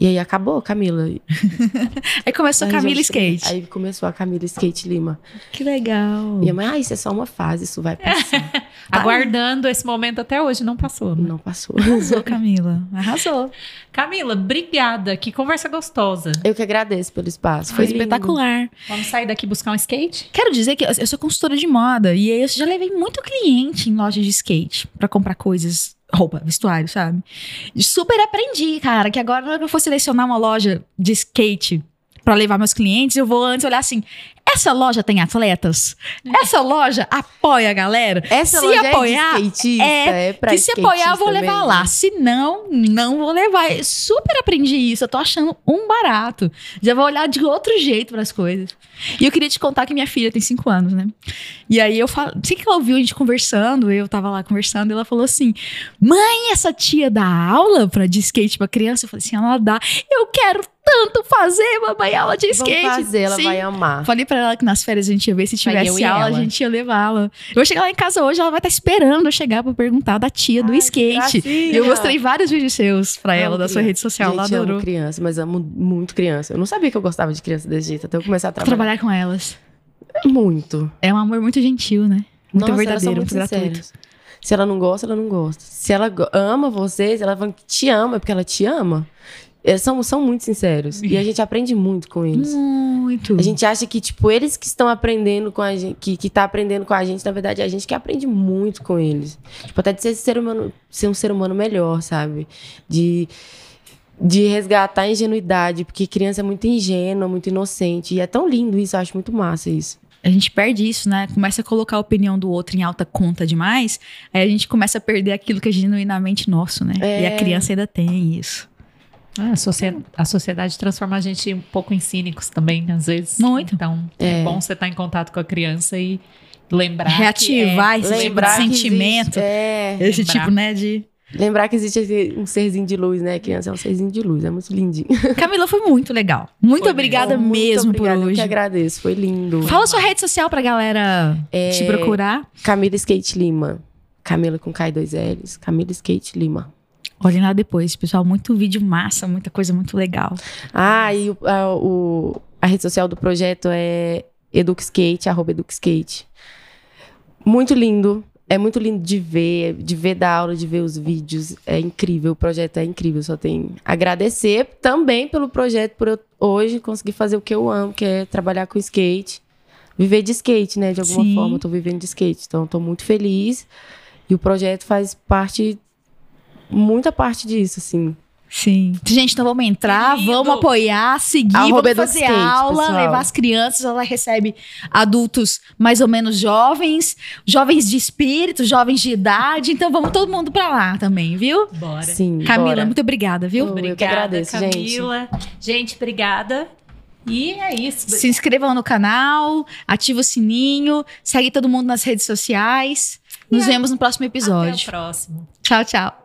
E aí acabou, Camila. Aí começou Aí Camila já- Skate. Aí começou a Camila Skate Lima. Que legal. E a mãe, ah, isso é só uma fase, isso vai passar. Aguardando esse momento até hoje, não passou. né? Não passou. Arrasou, Camila. Arrasou. Camila, obrigada. Que conversa gostosa. Eu que agradeço pelo espaço. Foi Foi, lindo. espetacular. Vamos sair daqui buscar um skate? Quero dizer que eu sou consultora de moda e aí eu já levei muito cliente em loja de skate pra comprar coisas, roupa, vestuário, sabe? Super aprendi, cara, que agora na hora que eu for selecionar uma loja de skate pra levar meus clientes, eu vou antes olhar assim, essa loja tem atletas? Essa loja apoia a galera? Essa Se loja apoiar, é skatista, é, é, que se apoiar, eu vou levar mesmo. lá. Se não, não vou levar. Eu super aprendi isso. Eu tô achando um barato. Já vou olhar de outro jeito pras coisas. E eu queria te contar que minha filha tem cinco anos, né? E aí eu falo, sei que ela ouviu a gente conversando, eu tava lá conversando, e ela falou assim: Mãe, essa tia dá aula pra, de skate pra criança? Eu falei assim: ela dá. Eu quero tanto fazer, mamãe, aula de Vamos skate. fazer, ela Sim. vai amar. Falei pra ela que nas férias a gente ia ver se eu tivesse aula, a ela. gente ia levá-la. Eu vou chegar lá em casa hoje, ela vai estar esperando eu chegar pra perguntar da tia do Ai, skate. E eu mostrei vários vídeos seus pra ela, Amo da sua criança. rede social, Gente, ela amo adorou. criança, mas amo muito criança. Eu não sabia que eu gostava de criança desse jeito, até eu começar a trabalhar. Trabalhar com elas. Muito. É um amor muito gentil, né? Muito Nossa, elas são verdadeiro, muito muito gratuito. Se ela não gosta, ela não gosta. Se ela ama você, se ela fala que te ama, é porque ela te ama. Eles são, são muito sinceros. E a gente aprende muito com eles. Muito. A gente acha que, tipo, eles que estão aprendendo com a gente, que, que tá aprendendo com a gente, na verdade, é a gente que aprende muito com eles. Tipo, até de ser, ser, humano, ser um ser humano melhor, sabe? De, de resgatar a ingenuidade, porque criança é muito ingênua, muito inocente. E é tão lindo isso, eu acho muito massa isso. A gente perde isso, né? Começa a colocar a opinião do outro em alta conta demais, aí a gente começa a perder aquilo que é genuinamente nosso, né? É. E a criança ainda tem isso. Ah, a, socie- a sociedade transforma a gente um pouco em cínicos também, às vezes. Muito. Então, é, É. bom você estar em contato com a criança e lembrar. Reativar que esse é, tipo Lembrar de sentimento. existe- é, Esse lembrar. tipo, né, de... lembrar que existe esse- um serzinho de luz, né? Criança é um serzinho de luz, é muito lindinho. Camila, foi muito legal. Muito Foi obrigada Muito mesmo obrigada, por Eu hoje. que agradeço, foi lindo. Fala sua rede social pra galera É, te procurar. Camila Skate Lima. Camila com K e dois L's. Camila Skate Lima. Olhem lá depois, pessoal. Muito vídeo massa, muita coisa muito legal. Ah, e o, a, o- a rede social do projeto é eduxskate, arroba eduxskate. Muito lindo. É muito lindo de ver, de ver da aula, de ver os vídeos. É incrível, o projeto é incrível. Só tenho a agradecer também pelo projeto, por eu hoje conseguir fazer o que eu amo, que é trabalhar com skate. Viver de skate, né? De alguma Sim. forma, eu tô vivendo de skate. Então, eu tô muito feliz. E o projeto faz parte, muita parte disso, assim. Sim. Gente, então vamos entrar, Querido. vamos apoiar, seguir, Arroba vamos fazer Eduskate, aula, pessoal. levar as crianças. Ela recebe adultos mais ou menos jovens, jovens de espírito, jovens de idade. Então vamos todo mundo pra lá também, viu? Bora. Sim, Camila, bora. muito obrigada, viu? Eu que Obrigada, agradeço, gente. Camila. Gente, obrigada. E é isso. Se inscrevam no canal, ativa o sininho, segue todo mundo nas redes sociais. Nos aí- vemos no próximo Até o episódio. próximo. Tchau, tchau.